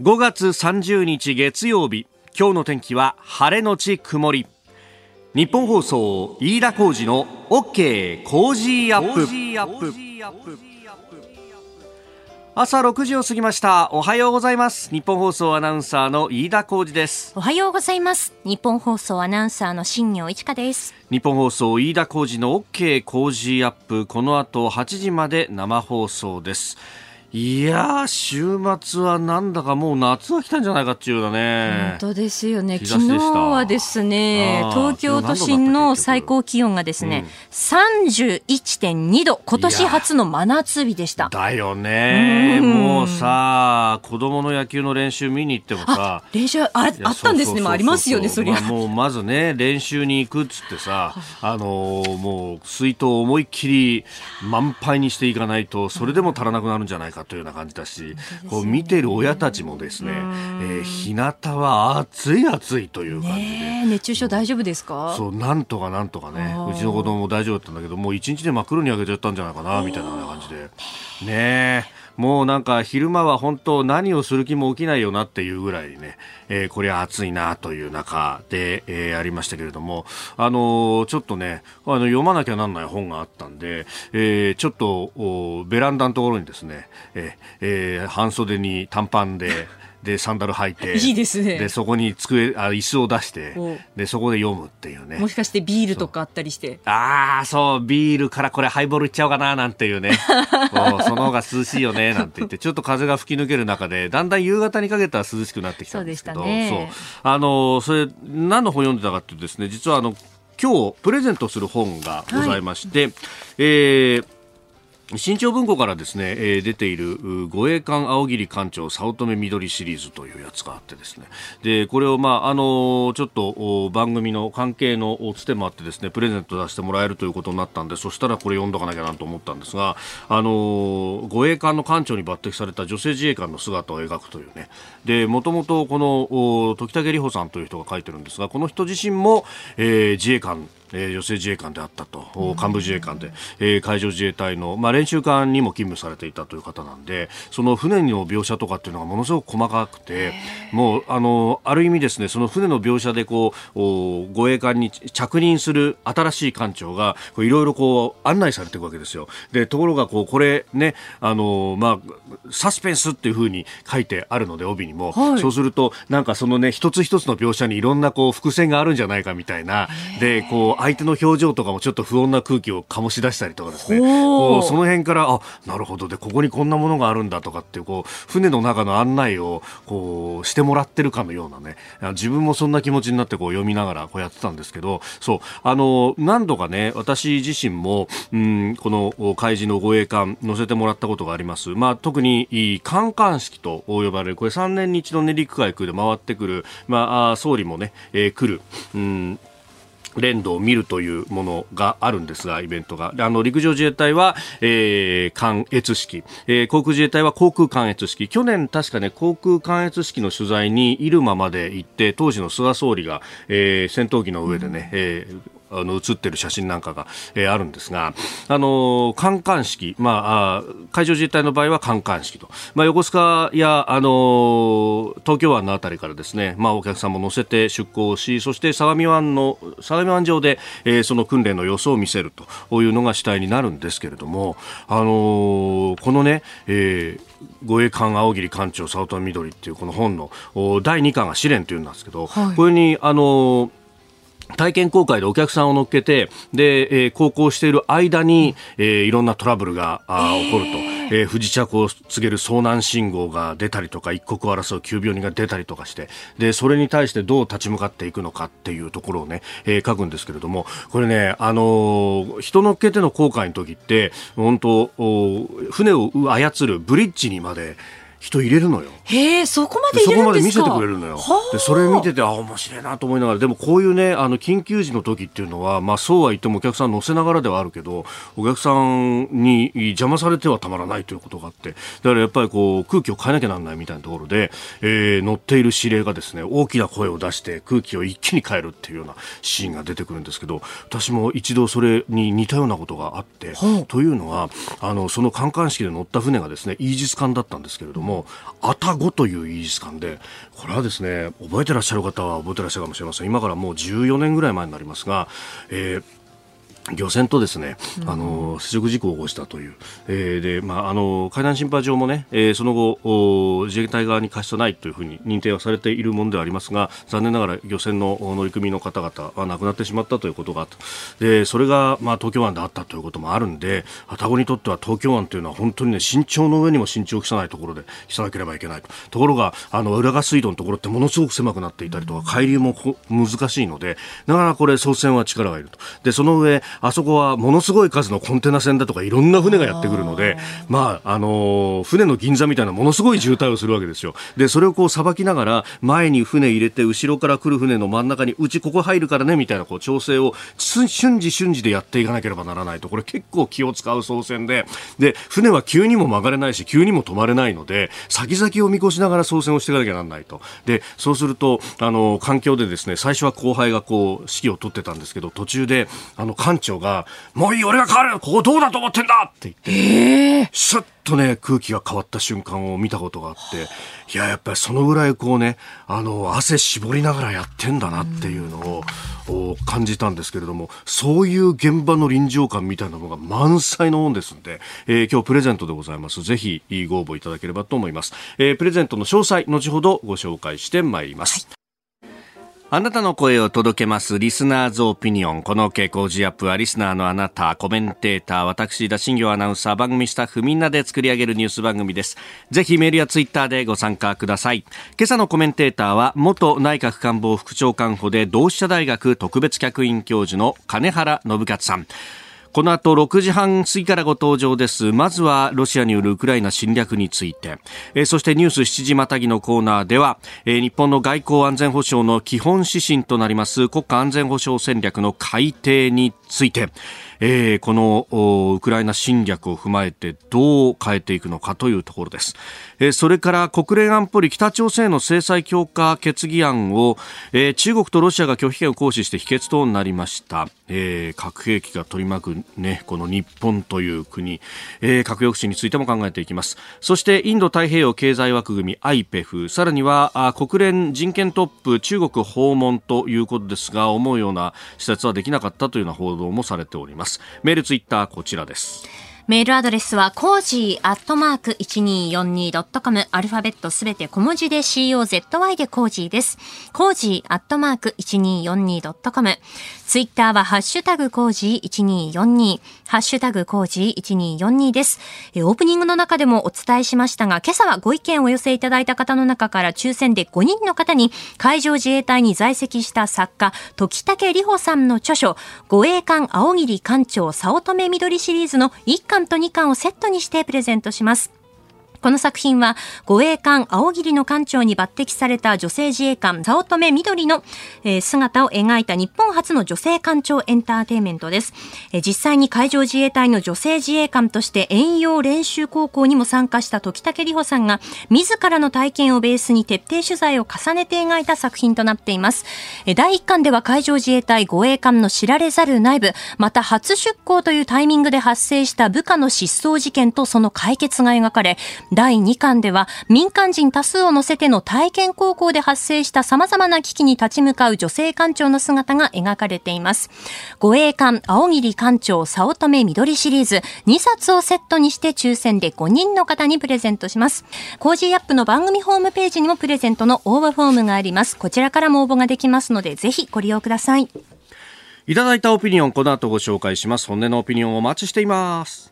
5月30日月曜日今日の天気は晴れのち曇り。ニッポン放送飯田浩司の OK コージーアップ。朝6時を過ぎました。おはようございます。ニッポン放送アナウンサーの飯田浩司です。おはようございます。ニッポン放送アナウンサーの新行市佳です。ニッポン放送飯田浩司の OK コージーアップ。この後8時まで生放送ですいや週末はなんだかもう夏が来たんじゃないかっていうようなね。本当ですよね。昨日はですね、東京都心の最高気温がですね、うん、31.2度、今年初の真夏日でした。だよね。もうさ、子供の野球の練習見に行ってもさ、練習ああったんですね。ありますよね、そりゃ。まあ、もうまずね、練習に行くっつってさ、あのー、もう水筒を思いっきり満杯にしていかないと、それでも足らなくなるんじゃないかかというような感じだし、こう見てる親たちもですね、えー、日向は暑い暑いという感じで、熱中症大丈夫ですか？そうなんとかなんとかねうちの子供も大丈夫だったんだけどもう一日で真っ黒に焼けちゃったんじゃないかなみたいな感じで。ねもうなんか昼間は本当何をする気も起きないよなっていうぐらいね、えー、これは暑いなという中で、えー、ありましたけれども、あのー、ちょっとね、あの読まなきゃなんない本があったんで、えー、ちょっとベランダのところにですね、えーえー、半袖に短パンででサンダル履いて いいですね。でそこに机あ椅子を出してでそこで読むっていうね。もしかしてビールとかあったりして。ああそうビールからこれハイボールいっちゃおうかななんていうね。その方が涼しいよねなんて言ってちょっと風が吹き抜ける中でだんだん夕方にかけたら涼しくなってきたんですけどそう、ね、あのそれ何の本読んでたかっていうとですね実はあの今日プレゼントする本がございまして、はい、えー新潮文庫からですね、えー、出ている護衛艦青桐艦長早乙女緑シリーズというやつがあってですね。でこれをまああのちょっと番組の関係のつてもあってですねプレゼント出してもらえるということになったんでそしたらこれ読んどかなきゃなと思ったんですがあの護衛艦の艦長に抜擢された女性自衛官の姿を描くというね。でもともとこの時武里穂さんという人が書いてるんですがこの人自身も、えー、自衛官えー、女性自衛官であったと、幹部自衛官で、えー、海上自衛隊の、まあ、練習艦にも勤務されていたという方なんで、その船の描写とかっていうのがものすごく細かくて、もう、あの、ある意味ですね、その船の描写でこう、護衛艦に着任する新しい艦長が、いろいろこう、案内されていくわけですよ。で、ところがこう、これね、あの、まあ、サスペンスっていうふうに書いてあるので、帯にも、はい、そうすると、なんかそのね、一つ一つの描写にいろんなこう、伏線があるんじゃないかみたいな、で、こう、相手の表情とかもちょっと不穏な空気を醸し出したりとかですね。こうその辺からあなるほど。でここにこんなものがあるんだとかってこう船の中の案内をこうしてもらってるかのようなね。自分もそんな気持ちになってこう読みながらこうやってたんですけどそう。あの何度かね私自身もうんこの海事の護衛艦乗せてもらったことがあります。まあ、特にカンカン式と呼ばれるこれ3年に一度練陸海空で回ってくる、まあ、総理もね、えー、来る、うん連動を見るというものがあるんですが、イベントが。あの、陸上自衛隊は、えー、関越式、えー、航空自衛隊は航空関越式。去年確かね、航空関越式の取材に入間まで行って、当時の菅総理が、えー、戦闘機の上でね、えー、あの写ってる写真なんかが、えー、あるんですが、あのカンカン式、まあ、海上自衛隊の場合はカンカン式と、まあ、横須賀や、あの東京湾のあたりからですね、まあ、お客さんも乗せて出港し、そして相模湾の相模湾上で、えー、その訓練の様子を見せるというのが主体になるんですけれども、あのこのね、えー護衛艦青桐艦長早乙女緑っていうこの本の第2巻が試練というんですけど、はい、これにあの体験公開でお客さんを乗っけて、で、えー、航行している間に、えー、いろんなトラブルがあ起こると、えー、不時着を告げる遭難信号が出たりとか、一刻を争う急病人が出たりとかして、で、それに対してどう立ち向かっていくのかっていうところをね、えー、書くんですけれども、これね、あのー、人乗っけての航海の時って、本当船を操るブリッジにまで、人入れるのよ。へえ、そこまでそこまで見せてくれるのよ。で、それ見てて、あ、面白いなと思いながら、でもこういうね、あの、緊急時の時っていうのは、まあ、そうは言ってもお客さん乗せながらではあるけど、お客さんに邪魔されてはたまらないということがあって、だからやっぱりこう、空気を変えなきゃなんないみたいなところで、えー、乗っている指令がですね、大きな声を出して空気を一気に変えるっていうようなシーンが出てくるんですけど、私も一度それに似たようなことがあって、というのは、あの、その観艦式で乗った船がですね、イージス艦だったんですけれども、も、あたごというイージス艦で、これはですね、覚えてらっしゃる方は覚えてらっしゃるかもしれません。今からもう14年ぐらい前になりますが、えー漁船とですね、あの接触事故を起こしたという、えー、で、まあ、あの海難審判上もね、えー、その後自衛隊側に過失はないというふうに認定はされているものではありますが残念ながら漁船の乗組員の方々は亡くなってしまったということがあった。でそれが、まあ、東京湾であったということもあるんで愛宕にとっては東京湾というのは本当にね慎重の上にも慎重を期さないところで期さなければいけないと。ところがあの浦賀水道のところってものすごく狭くなっていたりとか海流も難しいのでだからこれ操船は力がいると。でその上あそこはもののすごい数のコンテナ船だとかいろんな船がやってくるので、まあ、あの、船の銀座みたいなものすごい渋滞をするわけですよ。で、それをこうさばきながら、前に船入れて、後ろから来る船の真ん中に、うちここ入るからね、みたいなこう調整を瞬時瞬時でやっていかなければならないと、これ結構気を使う操船で、で、船は急にも曲がれないし、急にも止まれないので、先々を見越しながら操船をしていかなきゃならないと。で、そうすると、あの、環境でですね、最初は後輩がこう、指揮を取ってたんですけど、途中で、あの、艦長が、もういい、俺が変わるここどうだと思ってんだって言って、えー、シュッとね、空気が変わった瞬間を見たことがあって、いや、やっぱりそのぐらいこうね、あの、汗絞りながらやってんだなっていうのを、感じたんですけれども、そういう現場の臨場感みたいなのが満載のもんですんで、えー、今日プレゼントでございます。ぜひご応募いただければと思います。えー、プレゼントの詳細、後ほどご紹介してまいります。はいあなたの声を届けますリスナーズオピニオン。この傾向ジアップはリスナーのあなた、コメンテーター、私、田新行アナウンサー、番組スタッフみんなで作り上げるニュース番組です。ぜひメールやツイッターでご参加ください。今朝のコメンテーターは、元内閣官房副長官補で同志社大学特別客員教授の金原信勝さん。この後6時半過ぎからご登場です。まずはロシアによるウクライナ侵略について、えー、そしてニュース7時またぎのコーナーでは、えー、日本の外交安全保障の基本指針となります国家安全保障戦略の改定について、えー、このウクライナ侵略を踏まえてどう変えていくのかというところです、えー、それから国連安保理北朝鮮の制裁強化決議案を、えー、中国とロシアが拒否権を行使して否決となりました、えー、核兵器が取り巻く、ね、この日本という国、えー、核抑止についても考えていきます。そしてインド太平洋経済枠組み IPEF さらにはあ国連人権トップ中国訪問ということですが思うような視察はできなかったというような報道動もされております。メールツイッターこちらです。メールアドレスは、コージーアットマーク 1242.com。アルファベットすべて小文字で COZY でコージーです。コージーアットマーク 1242.com。ツイッターは、ハッシュタグコージー1242。ハッシュタグコージー1242です。オープニングの中でもお伝えしましたが、今朝はご意見を寄せいただいた方の中から抽選で5人の方に、海上自衛隊に在籍した作家、時武里穂さんの著書、護衛艦青桐艦長早乙女緑シリーズの一巻と2巻をセットにしてプレゼントします。この作品は、護衛艦青桐の艦長に抜擢された女性自衛官、早乙女緑の、えー、姿を描いた日本初の女性艦長エンターテイメントです、実際に海上自衛隊の女性自衛官として遠洋練習高校にも参加した時武里穂さんが、自らの体験をベースに徹底取材を重ねて描いた作品となっています。第1巻では海上自衛隊護衛艦の知られざる内部、また初出港というタイミングで発生した部下の失踪事件とその解決が描かれ、第2巻では民間人多数を乗せての体験航行で発生した様々な危機に立ち向かう女性艦長の姿が描かれています。護衛艦あおぎり艦長早乙女碧シリーズ2冊をセットにして抽選で5人の方にプレゼントします。コージーアップの番組ホームページにもプレゼントの応募フォームがあります。こちらからも応募ができますので、ぜひご利用ください。いただいたオピニオン、この後ご紹介します。本音のオピニオンお待ちしています。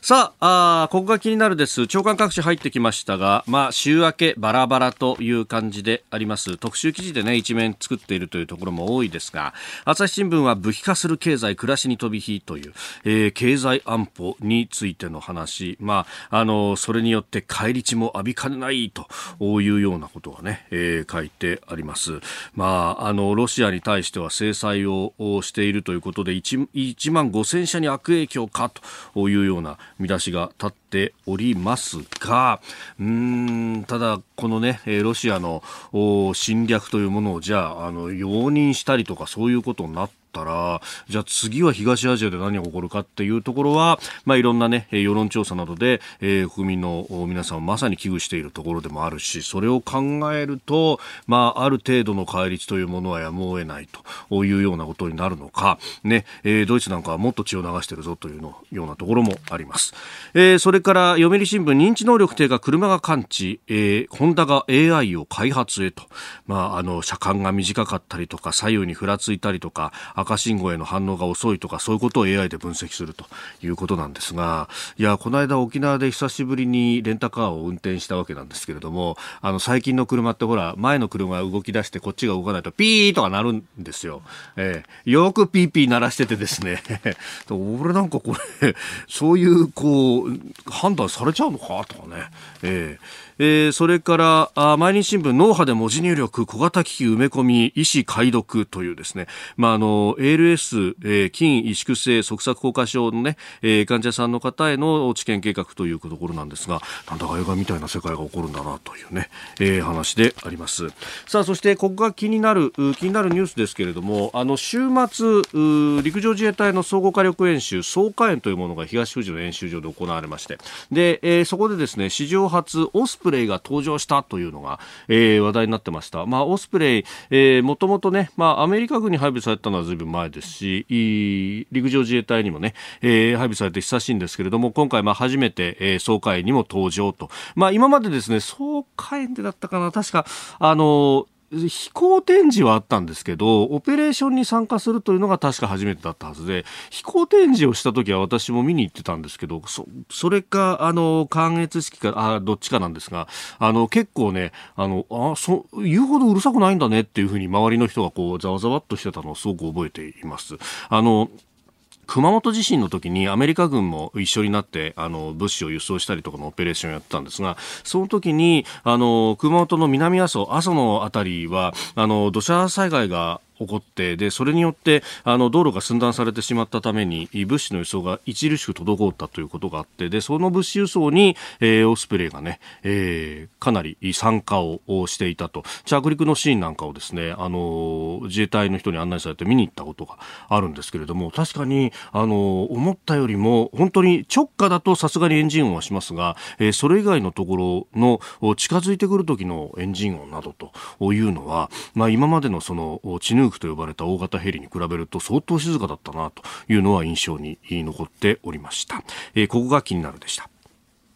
さああ、ここが気になるです。朝刊各紙入ってきましたが、まあ、週明けバラバラという感じであります。特集記事でね、一面作っているというところも多いですが、朝日新聞は武器化する経済、暮らしに飛び火という、えー、経済安保についての話、まあ、あの、それによって返り血も浴びかねないというようなことがね、えー、書いてあります。まあ、あの、ロシアに対しては制裁をしているということで1、1万5000社に悪影響かというようなな見出しが立っておりますがうんただ、このねロシアの侵略というものをじゃああの容認したりとかそういうことになってったら、じゃあ次は東アジアで何が起こるかっていうところは、まあ、いろんなね、世論調査などで、えー、国民の皆さんまさに危惧しているところでもあるし、それを考えると、まあ、ある程度の対立というものはやむを得ないというようなことになるのか、ね、えー、ドイツなんかはもっと血を流してるぞというのようなところもあります。えー、それから読売新聞認知能力低下車が感知、えー、ホンダが AI を開発へと、まあ、あの車間が短かったりとか左右にふらついたりとか赤信号への反応が遅いとかそういうことを AI で分析するということなんですがいやこの間沖縄で久しぶりにレンタカーを運転したわけなんですけれどもあの最近の車ってほら前の車が動き出してこっちが動かないとピーとかなるんですよ、えー、よくピーピー鳴らしててですね。俺なんかこれそういうこう判断されちゃうのかとかね、えーえー、それからあ毎日新聞脳波で文字入力小型機器埋め込み医師解読というですね、まあ、あの ALS、えー、筋萎縮性側索硬化症のね、えー、患者さんの方への治験計画というところなんですがなんだか映画みたいな世界が起こるんだなというね、えー、話であります。さあそしてここが気になる気になるニュースですけれどもあの週末陸上自衛隊の総合火力演習総火演というものが東富士の演習場で行われまして。で、えー、そこでですね史上初オスプレイが登場したというのが、えー、話題になってました。まあ、オスプレイ、えー、もともとね、まあ、アメリカ軍に配備されたのはずいぶん前ですし、陸上自衛隊にもね、えー、配備されて久しいんですけれども、今回、まあ、初めて、えー、総会にも登場と。まあ、今までですね、総会でだったかな、確か、あの、飛行展示はあったんですけど、オペレーションに参加するというのが確か初めてだったはずで、飛行展示をした時は私も見に行ってたんですけど、そ、それか、あの、関越式か、あ、どっちかなんですが、あの、結構ね、あの、あ、そ、言うほどうるさくないんだねっていうふうに周りの人がこう、ざわざわっとしてたのをすごく覚えています。あの、熊本地震の時にアメリカ軍も一緒になってあの物資を輸送したりとかのオペレーションをやってたんですがその時にあの熊本の南阿蘇阿蘇の辺りはあの土砂災害が起こってでそれによってあの道路が寸断されてしまったために物資の輸送が著しく滞ったということがあってでその物資輸送に、えー、オスプレイがね、えー、かなり参加をしていたと。着陸のシーンなんかをですねあの自衛隊の人に案内されて見に行ったことがあるんですけれども確かにあの思ったよりも本当に直下だとさすがにエンジン音はしますが、えー、それ以外のところの近づいてくる時のエンジン音などというのは、まあ、今までのその地ヌークと呼ばれた大型ヘリに比べると相当静かだったなというのは印象に残っておりました。えー、ここが気になるでした。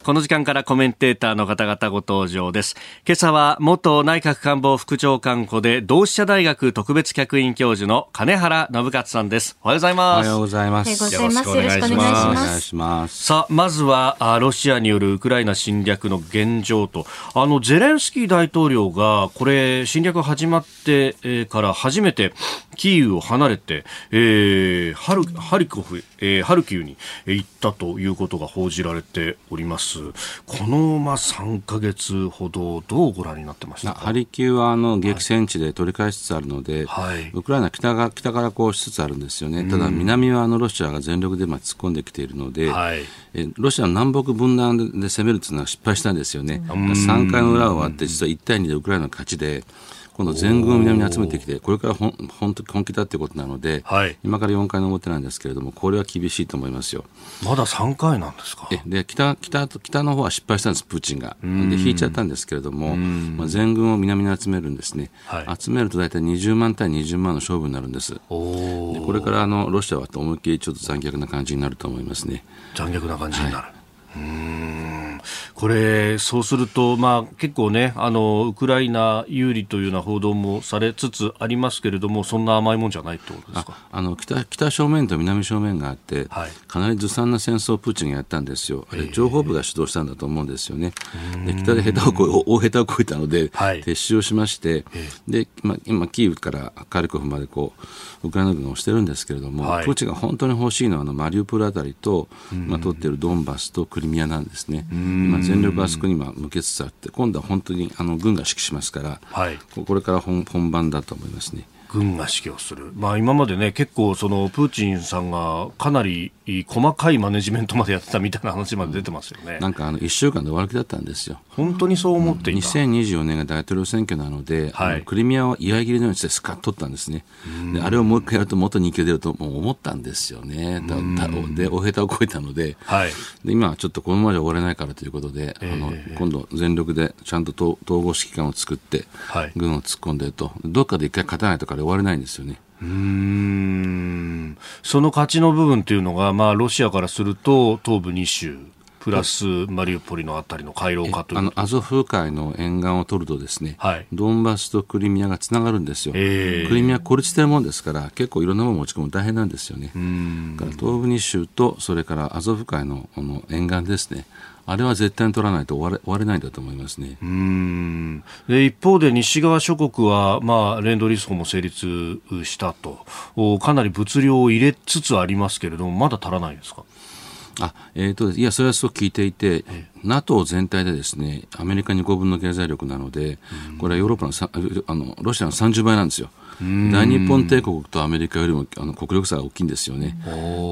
この時間からコメンテーターの方々ご登場です。今朝は元内閣官房副長官補で同志社大学特別客員教授の金原信勝さんです。おはようございます。おはようございます。よろしくお願いします。お願いします。さあ、まずはロシアによるウクライナ侵略の現状と、あのゼレンスキー大統領がこれ侵略始まってから初めてキーウを離れて、えー、ハルハリコフ、えー、ハルキウに行ったということが報じられております。このまあ3か月ほどどうご覧になってましたハリキウはあの激戦地で取り返しつつあるので、はい、ウクライナ北が北からこうしつつあるんですよね。ただ南はあのロシアが全力でまあ突っ込んできているので、はい、えロシアの南北分断で攻めるというのは失敗したんですよね。3回の裏終わって実は1対2でウクライナの勝ちで。今度全軍を南に集めてきて、これから本本本気だということなので、はい、今から4回の表なんですけれども、これは厳しいと思いますよ。まだ3回なんですか？えで北北北の方は失敗したんです、プーチンが。で、引いちゃったんですけれども、まあ、全軍を南に集めるんですね。はい、集めると大体20万対20万の勝負になるんです。でこれからあのロシアは思いっきりちょっと残虐な感じになると思いますね。残虐な感じになる。はいうんこれ、そうすると、まあ、結構ねあの、ウクライナ有利というような報道もされつつありますけれども、そんな甘いもんじゃないってことですか？あの北北正面と南正面があって、はい、かなりずさんな戦争をプーチンがやったんですよ、あれ情報部が主導したんだと思うんですよね、で北で下手をこ大下手をこいたので、はい、撤収をしまして、でまあ、今、キーウからカルコフまでこうウクライナ軍が押してるんですけれども、はい、プーチンが本当に欲しいのはあのマリウポリあたりと、まあ、取っているドンバスとクリミアなんですね。今全力あそこに今向けつつあって今度は本当にあの軍が指揮しますから、はい、これから本本番だと思いますね。軍が指揮をする、まあ、今までね結構そのプーチンさんがかなり細かいマネジメントまでやってたみたいな話まで出てますよね。なんかあの1週間で終わる気だったんですよ。本当にそう思っていた、うん、2024年が大統領選挙なので、はい、クリミアは居合切りのようにしてスカッと取ったんですね。であれをもう一回やると元に勢い出るともう思ったんですよね。で大下手を超えたので,、はい、で今はちょっとこのままじゃ終われないからということで、えー、あの今度全力でちゃんと統合指揮官を作って、はい、軍を突っ込んでると。どっかで一回勝たないとから終われないんですよね。うん。その勝ちの部分というのが、まあ、ロシアからすると東部2州プラスマリウポリのあたりの回廊化という。あのアゾフ海の沿岸を取るとですね、はい、ドンバスとクリミアがつながるんですよ、えー、クリミア孤立してるもんですから結構いろんなもの持ち込む大変なんですよね。から東部2州とそれからアゾフ海のの沿岸ですねあれは絶対に取らないと終われ終われないんだと思いますね。うん。で一方で西側諸国は、まあ、レンドリース法も成立したと。かなり物量を入れつつありますけれどもまだ足らないですか？あえーと、いや、それはすごく聞いていて、NATO 全体でですねアメリカに5分の経済力なので、これはヨーロッパのあのロシアの30倍なんですよ。大日本帝国とアメリカよりもあの国力差が大きいんですよね。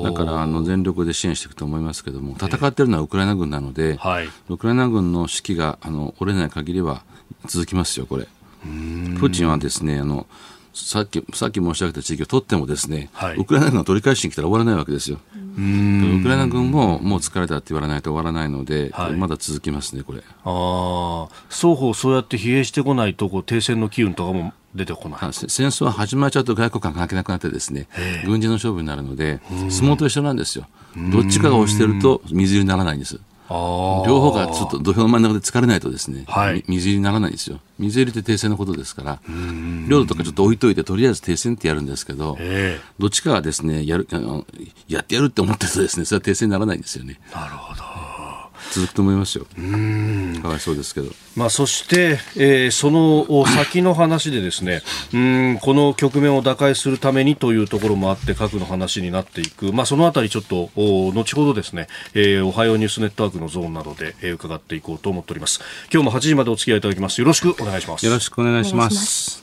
だからあの全力で支援していくと思いますけども、戦っているのはウクライナ軍なので、はい、ウクライナ軍の指揮があの折れない限りは続きますよ、これ。プーチンはですねあのさっきさっき申し上げた地域を取ってもですね、はい、ウクライナ軍が取り返しに来たら終わらないわけですよ。ウクライナ軍ももう疲れたって言われないと終わらないので、はい、まだ続きますね、これ。あ双方そうやって疲弊してこないとこう停戦の機運とかも出てこない戦争は始まっちゃうと外交官関係なくなってですね軍事の勝負になるので相撲と一緒なんですよ。どっちかが押してると水入りにならないんです。両方がちょっと土俵の真ん中で疲れないとですね、はい、水入りにならないんですよ。水入りって停戦のことですから、領土とかちょっと置いといて、とりあえず停戦ってやるんですけど、どっちかがですね、やる、やってやるって思ってるとですね、それは停戦にならないんですよね。なるほど。続くと思いますよ。うんかわいそうですけど。まあ、そして、えー、その先の話でですね、うんこの局面を打開するためにというところもあって核の話になっていく、まあ、そのあたりちょっとお後ほどですね、えー、おはようニュースネットワークのゾーンなどで、えー、伺っていこうと思っております。今日も8時までお付き合いいただきます。よろしくお願いします。よろしくお願いします。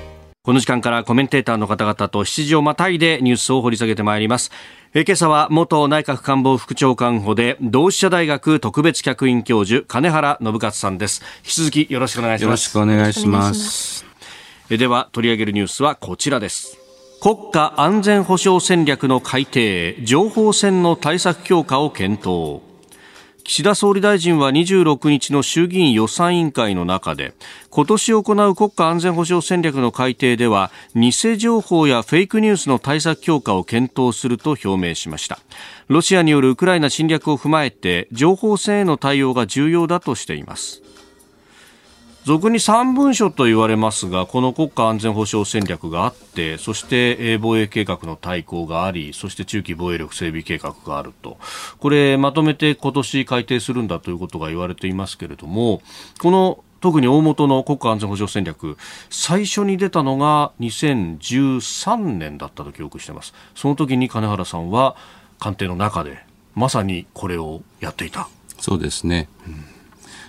この時間からコメンテーターの方々と7時をまたいでニュースを掘り下げてまいります。え今朝は元内閣官房副長官補で同志社大学特別客員教授金原信勝さんです。引き続きよろしくお願いします。よろしくお願いします。えでは取り上げるニュースはこちらです。国家安全保障戦略の改定情報戦の対策強化を検討岸田総理大臣は26日の衆議院予算委員会の中で今年行う国家安全保障戦略の改定では偽情報やフェイクニュースの対策強化を検討すると表明しました。ロシアによるウクライナ侵略を踏まえて情報戦への対応が重要だとしています。俗に3文書と言われますがこの国家安全保障戦略があってそして防衛計画の大綱がありそして中期防衛力整備計画があると。これまとめて今年改定するんだということが言われていますけれどもこの特に大元の国家安全保障戦略最初に出たのが2013年だったと記憶しています。その時に金原さんは官邸の中でまさにこれをやっていた。そうですね、うん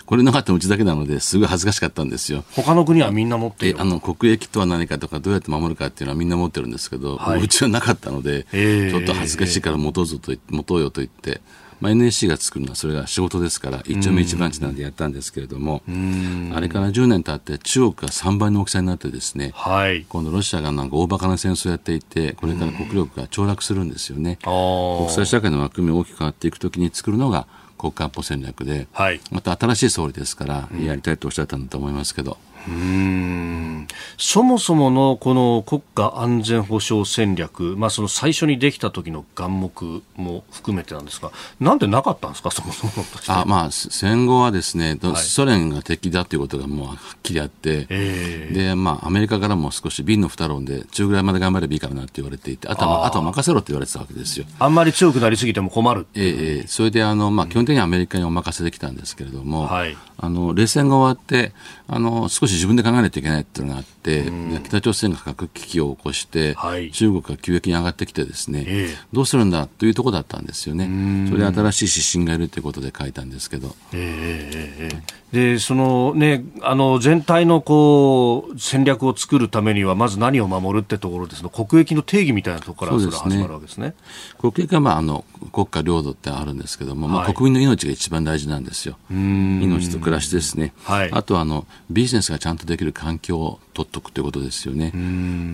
これなかったのうちだけなのですごい恥ずかしかったんですよ。他の国はみんな持っているあの国益とは何かとかどうやって守るかっていうのはみんな持ってるんですけど、はい、うちはなかったので、えー、ちょっと恥ずかしいから持とうぞと持とうよと言ってまあ、NSC が作るのはそれが仕事ですから一丁目一番地なんでやったんですけれども、あれから10年経って中国が3倍の大きさになってですね、はい、今度ロシアがなんか大バカな戦争をやっていてこれから国力が凋落するんですよね。国際社会の枠組みが大きく変わっていくときに作るのが国家安保戦略で、はい、また新しい総理ですからやりたいとおっしゃったんだと思いますけど。うん。そもそものこの国家安全保障戦略、まあ、その最初にできた時の眼目も含めてなんですが、なんでなかったんですか、そもそもあ、まあ、戦後はですね、はい、ソ連が敵だということがもうはっきりあって、えー、でまあ、アメリカからも少し瓶の二論で、中ぐらいまで頑張ればいいからなって言われていて、あとはあとは任せろって言われてたわけですよ。あんまり強くなりすぎても困るええー、それであの、まあ、基本的にアメリカにお任せできたんですけれども、はい、あの冷戦が終わってあの、少し自分で考えないといけないっていうのがあって、北朝鮮が核危機を起こして、はい、中国が急激に上がってきてですね、えー、どうするんだというところだったんですよね。それで新しい指針がいるということで書いたんですけど。えーでそのね、あの全体のこう戦略を作るためには、まず何を守るってところですの国益の定義みたいなところからそれ始まるわけですね。国益は、まあ、あの国家領土ってあるんですけども、はい、まあ、国民の命が一番大事なんですよ、命と暮らしですね、はい、あとあのビジネスがちゃんとできる環境を取っておくということですよね。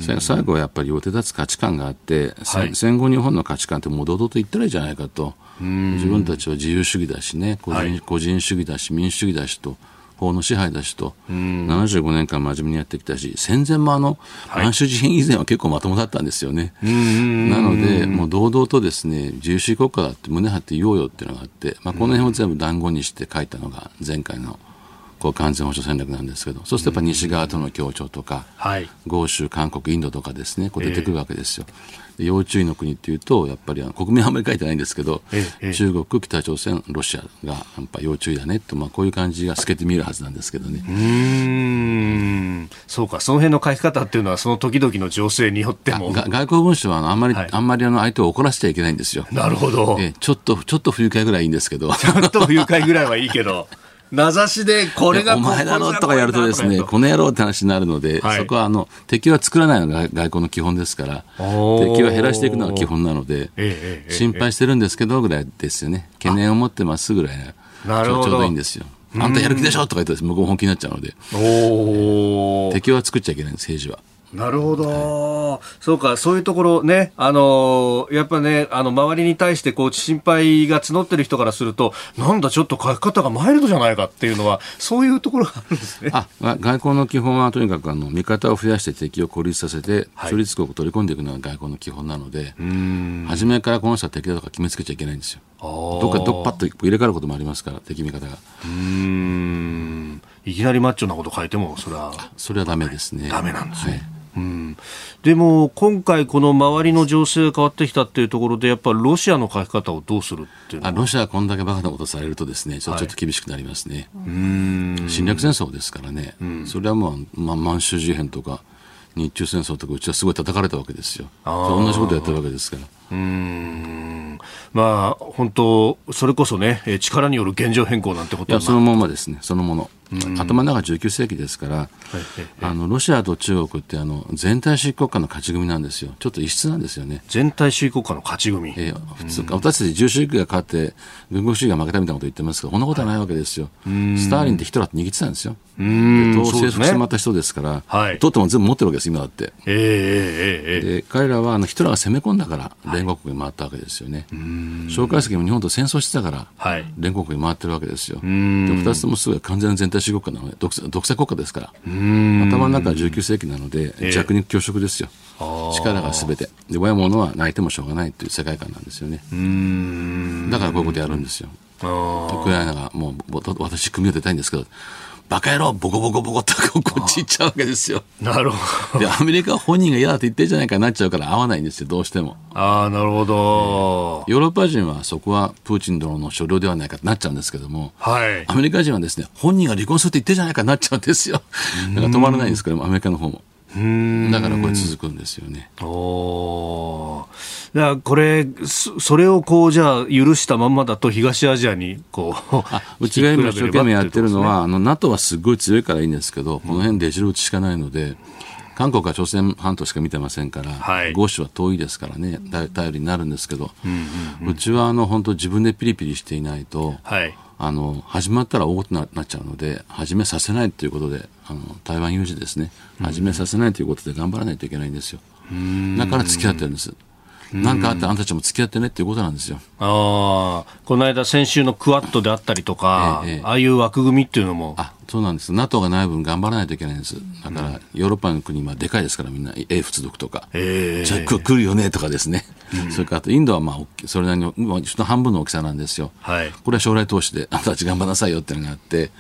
それ最後はやっぱり表立つ価値観があって、はい、戦後日本の価値観ってもう堂々と言ったらいいじゃないかと。自分たちは自由主義だしね個人はい、個人主義だし民主主義だしと法の支配だしと、75年間真面目にやってきたし、戦前もあの、満州事変以前は結構まともだったんですよね。なので、もう堂々とですね、自由主義国家だって胸張って言おうよっていうのがあって、まあ、この辺を全部団子にして書いたのが前回のこう完全保障戦略なんですけど、そうするとやっぱ西側との協調とか、はい、豪州、韓国、インドとかですね、こう出てくるわけですよ。えー、要注意の国っていうと、やっぱり国民はあんまり書いてないんですけど、えー、中国、北朝鮮、ロシアがやっぱ要注意だねと、まあ、こういう感じが透けて見えるはずなんですけどね。うんそうか、その辺の書き方っていうのは、その時々の情勢によっても。外交文書はあんまり、はい、あんまりあの相手を怒らせちゃいけないんですよ。なるほど。えー、ちょっと、ちょっと不愉快ぐらいいいんですけど。ちょっと不愉快ぐらいはいいけど。名指しで、これがお前だろとかやるとですね、この野郎って話になるので、はい、そこはあの敵は作らないのが外交の基本ですから、敵は減らしていくのが基本なので、心配してるんですけどぐらいですよね、懸念を持ってますぐらいな、ちょうどいいんですよ。あんたやる気でしょとか言って向こう本気になっちゃうので、敵は作っちゃいけないんです、政治は。なるほど、はい、そうか、そういうところね、あのー、やっぱね、あの、周りに対してこう、心配が募ってる人からすると、なんだ、ちょっと書き方がマイルドじゃないかっていうのは、そういうところがあるんですね。あ、外交の基本はとにかく、あの、味方を増やして敵を孤立させて、中立国を取り込んでいくのが外交の基本なので、初めからこの人は敵だとか決めつけちゃいけないんですよ。どっかどっぱっと入れ替わることもありますから、敵味方が。うんいきなりマッチョなこと書いても、それは。それはダメですね。ダメなんですね。はいうん、でも今回、この周りの情勢が変わってきたっていうところで、やっぱりロシアの書き方をどうするっていうあロシアがこんだけバカなことされると、ですねちょっと厳しくなりますね、はい、侵略戦争ですからね、うん、それはもう、まあ、満州事変とか、日中戦争とか、うちはすごい叩かれたわけですよ、同じことやってるわけですから。うん。まあ、本当、それこそね、力による現状変更なんてこといやそのままですね、そのもの。頭の中19世紀ですから、あのロシアと中国ってあの全体主義国家の勝ち組なんですよ、ちょっと異質なんですよね。全体主義国家の勝ち組、えー、普通私たち自由主義が勝って、軍国主義が負けたみたいなこと言ってますけど、こんなことはないわけですよ。スターリンってヒトラーって握ってたんですよ。統制服してまった人ですから、はい、取っても全部持ってるわけです、今だって。えーえー、で彼らはあのヒトラーが攻め込んだから連合国に回ったわけですよね。蒋介石も日本と戦争してたから、はい、連合国に回ってるわけですよ。で2つともすごい完全な全体主義国家なので独、独裁国家ですから、頭の中は19世紀なので、弱肉強食ですよ。力がすべて。で、親物は泣いてもしょうがないという世界観なんですよね。だからこういうことやるんですよ。ウクライナがもう、私、組を出たいんですけど、バカ野郎、ボコボコボコってこっち行っちゃうわけですよ。なるほど。で、アメリカは本人が嫌だって言ってるじゃないかなっちゃうから合わないんですよ、どうしても。ああ、なるほど、ヨーロッパ人はそこはプーチン殿の所領ではないかとなっちゃうんですけども、はい。アメリカ人はですね、本人が離婚するって言ってるじゃないかなっちゃうんですよ。だから止まらないんですけども、アメリカの方も。だからこれ続くんですよね。おだからこれそれをこうじゃあ許したまんまだと東アジアにこううちが今一生懸命やってるのは、ね、あの NATO はすごい強いからいいんですけど、この辺出城打ちしかないので。韓国は朝鮮半島しか見てませんから、はい、豪州は遠いですからね、頼りになるんですけど、うんうんうん、うちはあの本当自分でピリピリしていないと、はい、あの始まったら大ごとになっちゃうので、始めさせないということで、あの台湾有事ですね、始めさせないということで頑張らないといけないんですよ。だから付き合ってるんです。何かあってあんたたちも付き合ってねっていうことなんですよ。ああ、この間先週のクワッドであったりとか、ええ、ああいう枠組みっていうのも。あ、そうなんです。NATO がない分頑張らないといけないんです。だから、ヨーロッパの国、まあ、でかいですから、みんな、英仏独とか。えー、じゃあ、来るよねとかですね。うん、それから、あと、インドは、まあ、それなりに、人半分の大きさなんですよ。はい。これは将来投資で、あんたたち頑張らなさいよっていうのがあって、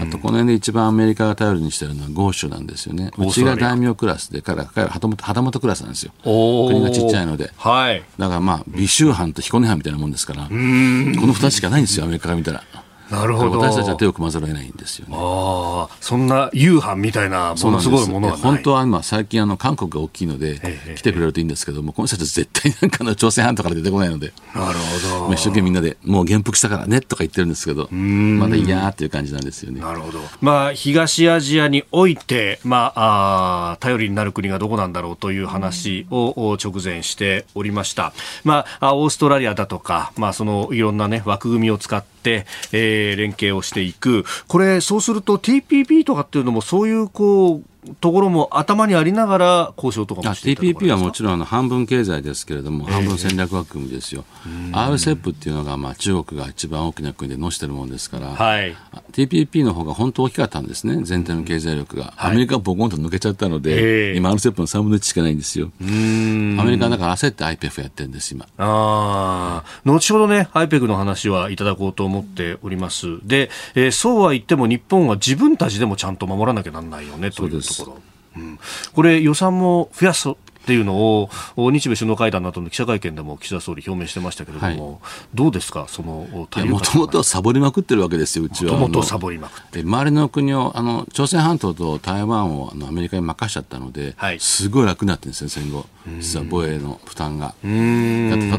あと、この辺で一番アメリカが頼りにしてるのは、豪州なんですよね。うちが大名クラスで、彼ら、彼ら、旗本クラスなんですよ。国がちっちゃいので。はい。だから、まあ、美州藩と彦根藩みたいなもんですから、この二つしかないんですよ、アメリカから見たら。なるほど私たちは手を組まざるを得ないんですよね。ああ、そんな夕飯みたいなものすごいものは本当は今、最近あの、韓国が大きいので、来てくれるといいんですけども、この人たち絶対なんかの朝鮮半島から出てこないので、なるほど。一生懸命みんなで、もう元服したからねとか言ってるんですけど、まだいやーっていう感じなんですよね。なるほど。まあ、東アジアにおいて、まあ、あ頼りになる国がどこなんだろうという話を直前しておりました。まあ、オーストラリアだとか、まあ、そのいろんなね、枠組みを使って、えー、連携をしていく。これ、そうすると TPP とかっていうのもそういうこう、ところも頭にありながら交渉とかもしてい TPP はもちろんあの半分経済ですけれども、半分戦略枠組みですよ。RCEP っていうのがまあ中国が一番大きな国でのしてるものですから、はい、TPP の方が本当大きかったんですね、全体の経済力が。アメリカがボコンと抜けちゃったので、今 RCEP の3分の1しかないんですよ。アメリカだから焦って IPF やってるんです、今。あ後ほどね、IPEF の話はいただこうと思っております。で、えー、そうは言っても日本は自分たちでもちゃんと守らなきゃなんないよねというところ。うん、これ予算も増やすっていうのを日米首脳会談などの記者会見でも岸田総理表明してましたけれども、はい、どうですか、そのもともとサボりまくってるわけですよ、うちは。もとサボりまくって周りの国をあの、朝鮮半島と台湾をあのアメリカに任しちゃったので、はい、すごい楽になってるんですよ、戦後、実は防衛の負担が。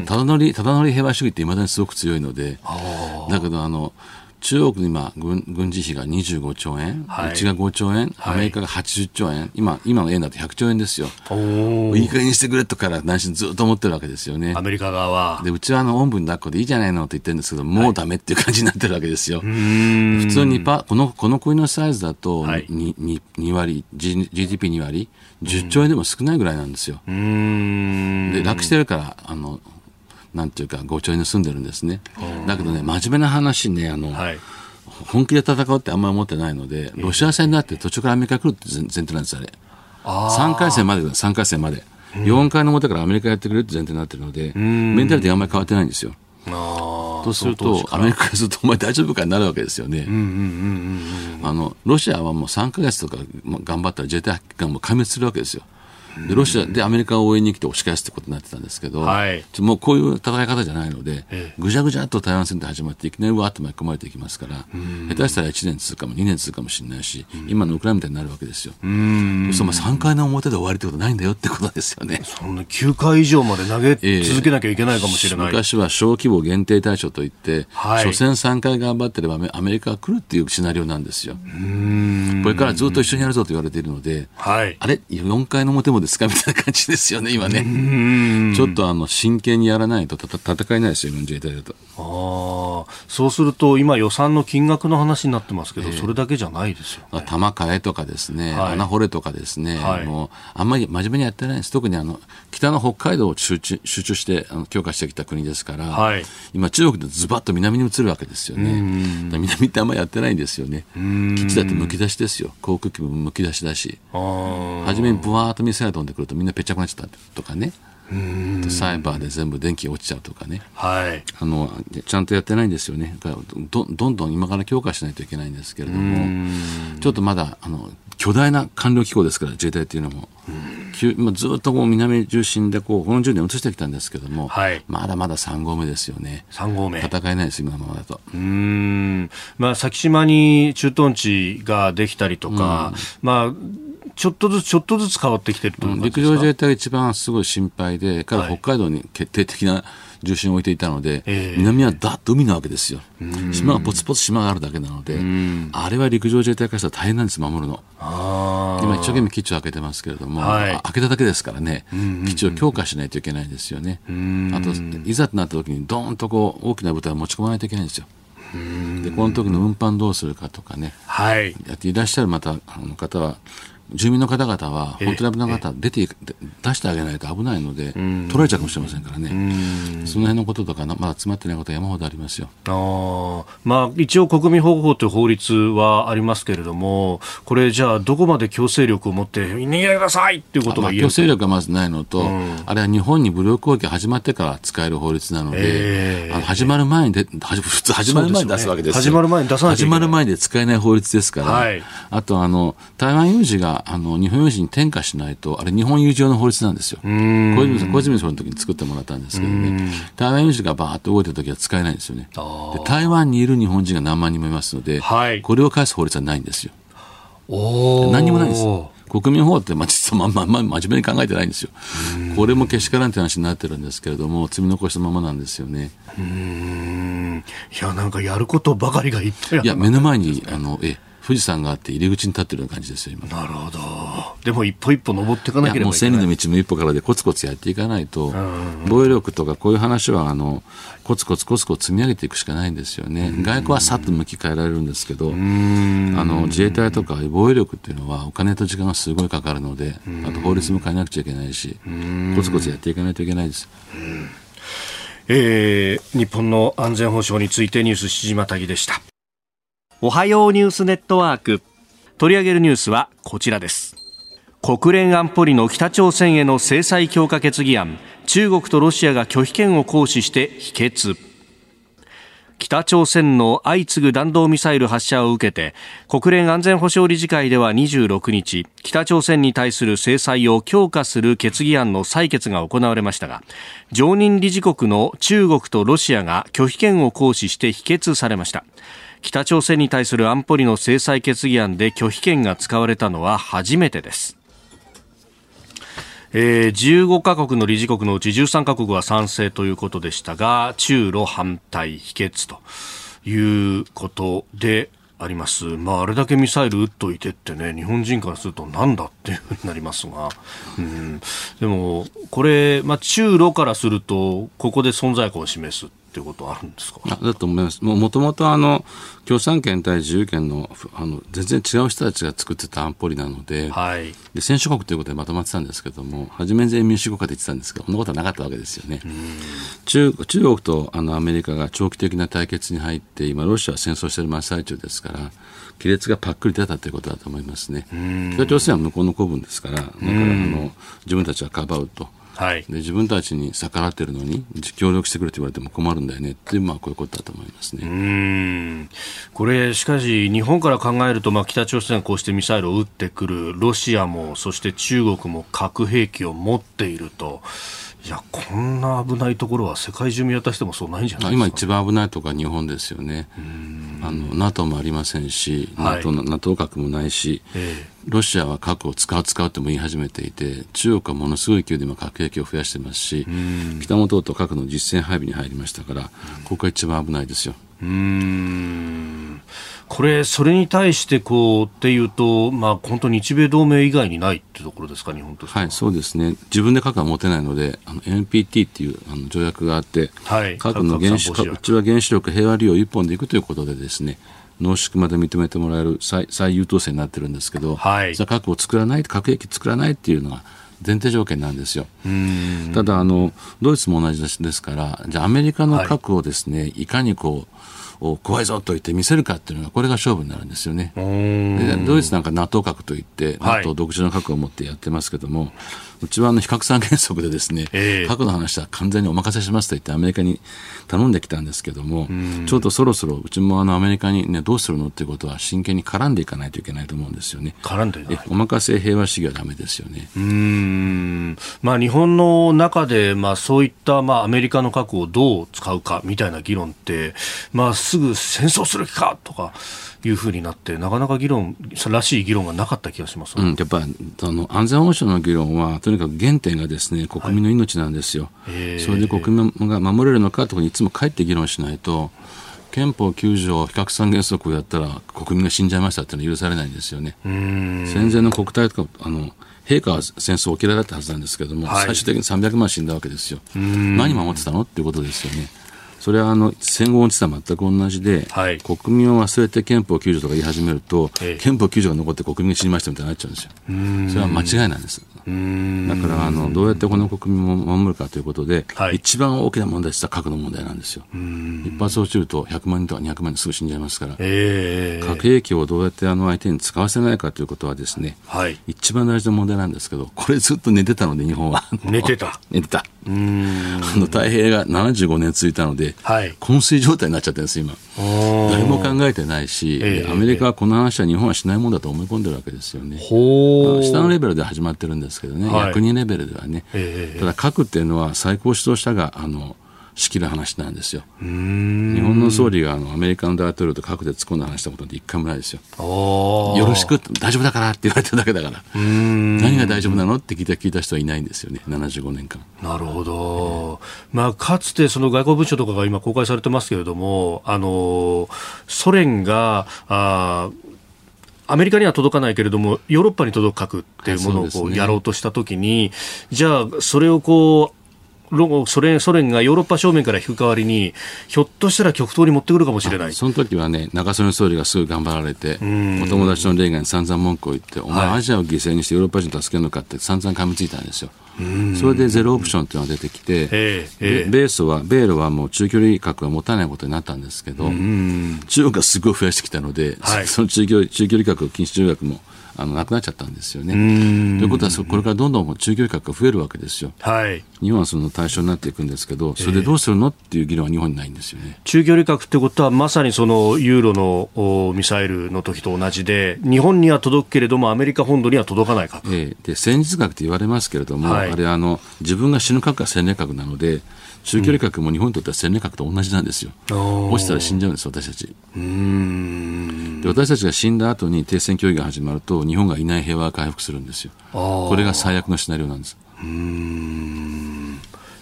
たただ乗りただ乗り平和主義っていまだにすごく強いので、だけどあの、中国に今軍、軍事費が25兆円、はい、うちが5兆円、アメリカが80兆円、今今の円だと100兆円ですよ。いい加減にしてくれとから内心ずっと思ってるわけですよね。アメリカ側は。で、うちはあの、おんぶに抱っこでいいじゃないのって言ってるんですけど、もうだめっていう感じになってるわけですよ。普通にパこの、この国のサイズだと2、はい、2, 2割、GDP2 割、10兆円でも少ないぐらいなんですよ。で、楽してるから、あの、なんていうか、5兆円で住んでるんですね。だけどね、真面目な話ね、あの、はい、本気で戦うってあんまり思ってないので、ロシア戦だって途中からアメリカ来るって前提なんです、あれ。3回戦までだ、3回戦まで。4回の表からアメリカやってくれるって前提になってるので、メンタリティあんまり変わってないんですよ。とすると、アメリカからすると、お前大丈夫かになるわけですよね。あの、ロシアはもう3か月とか頑張ったら自衛隊がもう壊滅するわけですよ。でロシアでアメリカを応援に来て押し返すってことになってたんですけど、はい、もうこういう戦い方じゃないので、ぐじゃぐじゃっと台湾戦で始まっていきなりわーっと巻き込まれていきますから、下手したら1年続くかも2年続くかもしれないし、今のウクライナみたいになるわけですよ。そう3回の表で終わりってことないんだよってことですよね。そんな9回以上まで投げ続けなきゃいけないかもしれない。えー、昔は小規模限定対象といって、はい、初戦3回頑張ってればアメリカが来るっていうシナリオなんですよ。これからずっと一緒にやるぞと言われているので、はい、あれ ?4 回の表もですかみたいな感じですよね、今ね。ちょっとあの真剣にやらないと戦えないですよ、自衛隊だと。あそうすると、今、予算の金額の話になってますけど、えー、それだけじゃないですよ、ね。玉替えとかですね、はい、穴掘れとかですね、はい、もうあんまり真面目にやってないです。特にあの北の北海道を集中集中してあの強化してきた国ですから、はい、今、中国でズバッと南に移るわけですよね。南ってあんまりやってないんですよね。基地だってむき出しですよ。航空機もむき出しだし。初めにブワーッとミサイル飛んでくるとみんなぺちゃくなっちゃったとかね。サイバーで全部電気落ちちゃうとかね、はい、あのちゃんとやってないんですよねどどんどん今から強化しないといけないんですけれどもちょっとまだあの巨大な官僚機構ですから自衛隊っていうのも、まあ、ずっとこう南中心でこうこの10年移してきたんですけども、はい、まだまだ3号目ですよね3号目戦えないです今のままだとうん、まあ、先島に駐屯地ができたりとか、まあちょっとずつちょっとずつ変わってきてると、うん、陸上自衛隊が一番すごい心配で、彼は北海道に決定的な重心を置いていたので、南はだっと海なわけですよ。島がポツポツ島があるだけなので、あれは陸上自衛隊からしたら大変なんです、守るの。今、一生懸命基地を開けてますけれども、はい、開けただけですからね、基地を強化しないといけないんですよね。あと、いざとなった時に、どーんとこう大きな部隊を持ち込まないといけないんですよ。でこの時の運搬どうするかとかね、はい、やっていらっしゃるまたあの方は住民の方々は、本当に危なかったら出て、出してあげないと危ないので、取られちゃうかもしれませんからね、その辺のこととか、まだ詰まってないことは山ほどありますよ。あ、まあ、一応、国民保護法という法律はありますけれども、これ、じゃあ、どこまで強制力を持って、逃げてくださいっていうことがまあ、強制力がまずないのと、あれは日本に武力攻撃始まってから使える法律なので、えー、あの始まる前にで、普通、始まる前に出すわけですよ、始まる前に出さない。始まる前で使えない法律ですから、はい、あとあの、台湾有事があの日本有事に転嫁しないと、あれ、日本有事用の法律なんですよ。小泉さん、小泉さんの時に作ってもらったんですけどね、台湾有事がばーっと動いた時は使えないんですよね。で台湾にいる日本人が何万人もいますので、はい、これを返す法律はないんですよ。何にもないんですよ。国民法って、まあ、実はまあまあ、まあ、真面目に考えてないんですよ。これもけしからんって話になってるんですけれども、積み残したままなんですよね。うんいや、なんかやることばかりがいっぱいいや、目の前に、あの、え、富士山があって入り口に立ってるような感じですよ、今。なるほど。でも一歩一歩登っていかなければいけない。もう千里の道も一歩からでコツコツやっていかないと、防衛力とかこういう話は、あの、コツコツコツコツ積み上げていくしかないんですよね。外交はさっと向き変えられるんですけど、あの、自衛隊とか防衛力っていうのはお金と時間がすごいかかるので、あと法律も変えなくちゃいけないし、コツコツやっていかないといけないです。えー、日本の安全保障についてニュース7時またぎでした。おはようニュースネットワーク。取り上げるニュースはこちらです。国連安保理の北朝鮮への制裁強化決議案。中国とロシアが拒否権を行使して否決。北朝鮮の相次ぐ弾道ミサイル発射を受けて国連安全保障理事会では26日北朝鮮に対する制裁を強化する決議案の採決が行われましたが常任理事国の中国とロシアが拒否権を行使して否決されました。北朝鮮に対する安保理の制裁決議案で拒否権が使われたのは初めてです。えー、15カ国の理事国のうち13カ国は賛成ということでしたが中ロ反対否決ということであります。まあ、あれだけミサイル撃っといてってね、日本人からするとなんだっていうふうになりますが、うん、でも、これ、まあ、中ロからすると、ここで存在感を示すっていうことはあるんですか？だと思います。もともとあの、共産権対自由権のあの全然違う人たちが作ってた安保理なので,、はい、で選手国ということでまとまってたんですけども初め全民主国家で言ってたんですけどそんなことはなかったわけですよね。中中国とあのアメリカが長期的な対決に入って今ロシアは戦争している真っ最中ですから亀裂がパックリ出たということだと思いますね。北朝鮮は向こうの子分ですからだからあの自分たちはかばうと。はい、で自分たちに逆らってるのに協力してくれと言われても困るんだよね。ってまあ、こういうことだと思いますね。うん。これ、しかし日本から考えると、まあ、北朝鮮はこうしてミサイルを撃ってくる。ロシアもそして中国も核兵器を持っていると。いやこんな危ないところは世界中見渡してもそうないんじゃないですか？今一番危ないところは日本ですよね。あの NATO もありませんし、はい、NATO, NATO 核もないし、えー、ロシアは核を使う使うとも言い始めていて中国はものすごい勢いで今核兵器を増やしてますし北もとうと核の実戦配備に入りましたからここが一番危ないですよ。うんこれ、それに対してこうっていうと、まあ、本当に日米同盟以外にないっていうところですか、日本と。はい、そうですね、自分で核は持てないので、あの NPT っていうあの条約があって、はい、核の原子うちは原子力平和利用一本でいくということでですね、濃縮まで認めてもらえる最最優等生になってるんですけど、はい、じゃ核を作らない、核兵器作らないっていうのが、前提条件なんですよ。ただあの、ドイツも同じですから、じゃあアメリカの核をですね、はい、いかにこう、怖いぞと言って見せるかっていうのがこれが勝負になるんですよね。でドイツなんか NATO 核といって、NATO 独自の核を持ってやってますけども、うちはあの比較三原則でですね、えー、核の話は完全にお任せしますと言ってアメリカに頼んできたんですけども、ちょっとそろそろうちもあのアメリカに、ね、どうするのっていうことは真剣に絡んでいかないといけないと思うんですよね。絡んでえお任せ平和主義はだめですよね。うんまあ、日本の中で、まあ、そういった、まあ、アメリカの核をどう使うかみたいな議論って、まあ、すぐ戦争する気かとかいうふうになって、なかなか議論らしい議論がなかった気がします、うん、やっぱあの安全保障の議論は、とにかく原点がですね国民の命なんですよ、はい、それで国民が守れるのかといつも帰って議論しないと、憲法9条比較三原則をやったら国民が死んじゃいましたってのは許されないんですよね。戦前の国体とかあの陛下は戦争を嫌いだったはずなんですけれども、はい、最終的に300万死んだわけですよ。何守ってたのっていうことですよね。それはあの戦後の地とは全く同じで、はい、国民を忘れて憲法9条とか言い始めると、憲法9条が残って国民が死にましたみたいになっちゃうんですよ。それは間違いなんです。だからあのどうやってこの国民を守るかということで、はい、一番大きな問題は核の問題なんですよ。一発落ちると100万人とか200万人すぐ死んじゃいますから、えー、核兵器をどうやってあの相手に使わせないかということはですね、はい、一番大事な問題なんですけど、これずっと寝てたので日本は。寝てた。寝てた。あの太平が75年続いたので、はい、昏睡状態になっちゃってるんです、今。誰も考えてないし、えー、アメリカはこの話は日本はしないもんだと思い込んでるわけですよね。下のレベルで始まってるんですけどね、はい、役人レベルではね。えー、ただ核っていうのは最高指導者があの仕切る話なんですよ。日本の総理があのアメリカの大統領と核で突っ込んだ話したことって一回もないですよ。よろしく？大丈夫だからって言われてるだけだから。何が大丈夫なの？って聞いた聞いた人はいないんですよね、75年間。なるほど。まあ、かつてその外交文書とかが今公開されてますけれども、あの、ソ連が、あアメリカには届かないけれども、ヨーロッパに届く核っていうものをこうやろうとしたときに、ね、じゃあ、それをこう、ソ連ソ連がヨーロッパ正面から引く代わりに、ひょっとしたら極東に持ってくるかもしれない。その時はね、中曽根総理がすぐ頑張られて、お友達のレーガンに散々文句を言って、お前、アジアを犠牲にしてヨーロッパ人助けるのかって散々噛みついたんですよ。それでゼロオプションというのが出てきて、えー、米ソは、米ロはもう中距離核は持たないことになったんですけど、中国がすごい増やしてきたので、はい、その中距離中距離核禁止条約もあのなくなっちゃったんですよね。ということは、これからどんどん中距離核が増えるわけですよ。はい、日本はその対象になっていくんですけど、それでどうするのっていう議論は日本にないんですよね。中距離核ってことは、まさにそのユーロのミサイルの時と同じで、日本には届くけれども、アメリカ本土には届かない核。えー、で戦術核って言われますけれども、はい、あれあの、自分が死ぬ核が戦略核なので、中距離核も日本にとっては戦略核と同じなんですよ。落ちたら死んじゃうんです、私たち。で私たちが死んだ後に停戦協議が始まると、日本がいない平和が回復するんですよ。これが最悪のシナリオなんです。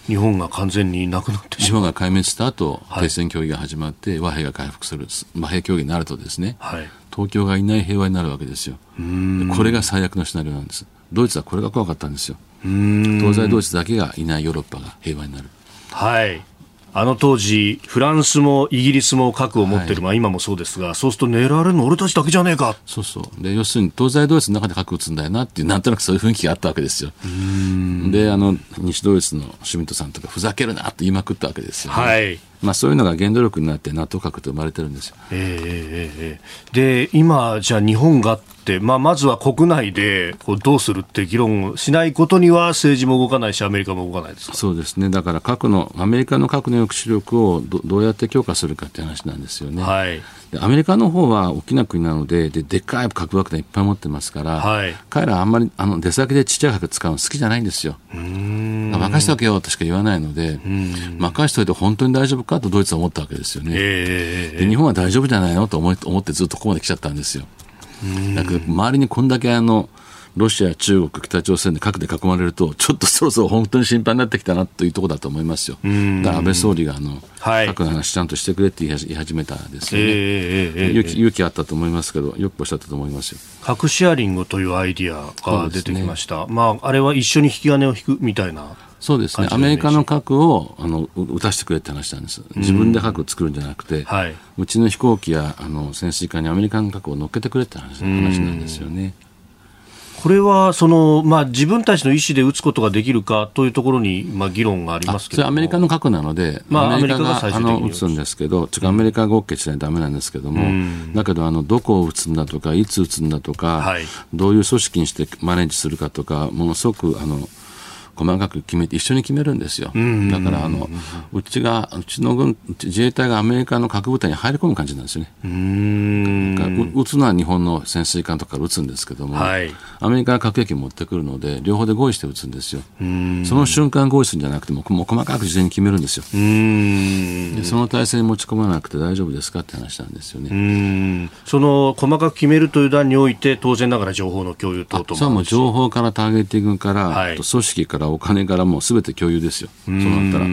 日本が完全になくなって日本が壊滅した後、はい、停戦協議が始まって和平が回復する和平協議になるとですね、はい、東京がいない平和になるわけですよ。これが最悪のシナリオなんです。ドイツはこれが怖かったんですよ。東西ドイツだけがいないヨーロッパが平和になるはいあの当時、フランスもイギリスも核を持ってる、はい、まあ今もそうですが、そうすると狙われるの俺たちだけじゃねえか。そうそう。で、要するに東西ドイツの中で核撃つんだよなっていう、なんとなくそういう雰囲気があったわけですよ。で、あの、西ドイツのシュミットさんとか、ふざけるなって言いまくったわけですよ、ね。はい。まあ、そういうのが原動力になって NATO 核と生まれてるんですよ。えー、で今、じゃあ日本がって、まあ、まずは国内でこうどうするって議論をしないことには政治も動かないしアメリカも動かないですそうですねだから核のアメリカの核の抑止力をどどうやって強化するかって話なんですよね。はいアメリカの方は大きな国なのでででっかい核爆弾いっぱい持ってますから、はい、彼らはあんまりあの出先でちっちゃい核使うの好きじゃないんですよ。任しておけよとしか言わないので任しておいて本当に大丈夫かとドイツは思ったわけですよね。えー、で日本は大丈夫じゃないのと思ってずっとここまで来ちゃったんですよ。だから周りにこんだけあのロシア、中国、北朝鮮で核で囲まれると、ちょっとそろそろ本当に心配になってきたなというところだと思いますよ。だから安倍総理があの、はい、核の話ちゃんとしてくれって言い始めたんですよね、えーえー、勇気。勇気あったと思いますけど、よくおっしゃったと思いますよ。核シェアリングというアイディアが出てきました。ね、まあ、あれは一緒に引き金を引くみたいな。そうですね、アメリカの核をあの撃たせてくれって話なんです、自分で核を作るんじゃなくて、はい、うちの飛行機やあの潜水艦にアメリカの核を乗っけてくれって話話なんですよね。これはその、まあ、自分たちの意思で撃つことができるかというところに、まあ、議論がありますけど。アメリカの核なので、まあ、アメリカがあの撃つんですけど、アメリカが OK しないとだめなんですけども、うん、だけどあの、どこを撃つんだとか、いつ撃つんだとか、はい、どういう組織にしてマネージするかとか、ものすごくあの細かく決めて一緒に決めるんですよ。だからあのうちがうちの軍自衛隊がアメリカの核部隊に入り込む感じなんですよね。うん撃つのは日本の潜水艦とか撃つんですけども、はい、アメリカが核兵器を持ってくるので両方で合意して撃つんですよ。その瞬間合意するんじゃなくてももう細かく事前に決めるんですよ。でその体制に持ち込まなくて大丈夫ですかって話なんですよね。その細かく決めるという段において当然ながら情報の共有等々もそうも情報からターゲティングから、はい、組織からお金からもうすべて共有ですよ。そうなったら。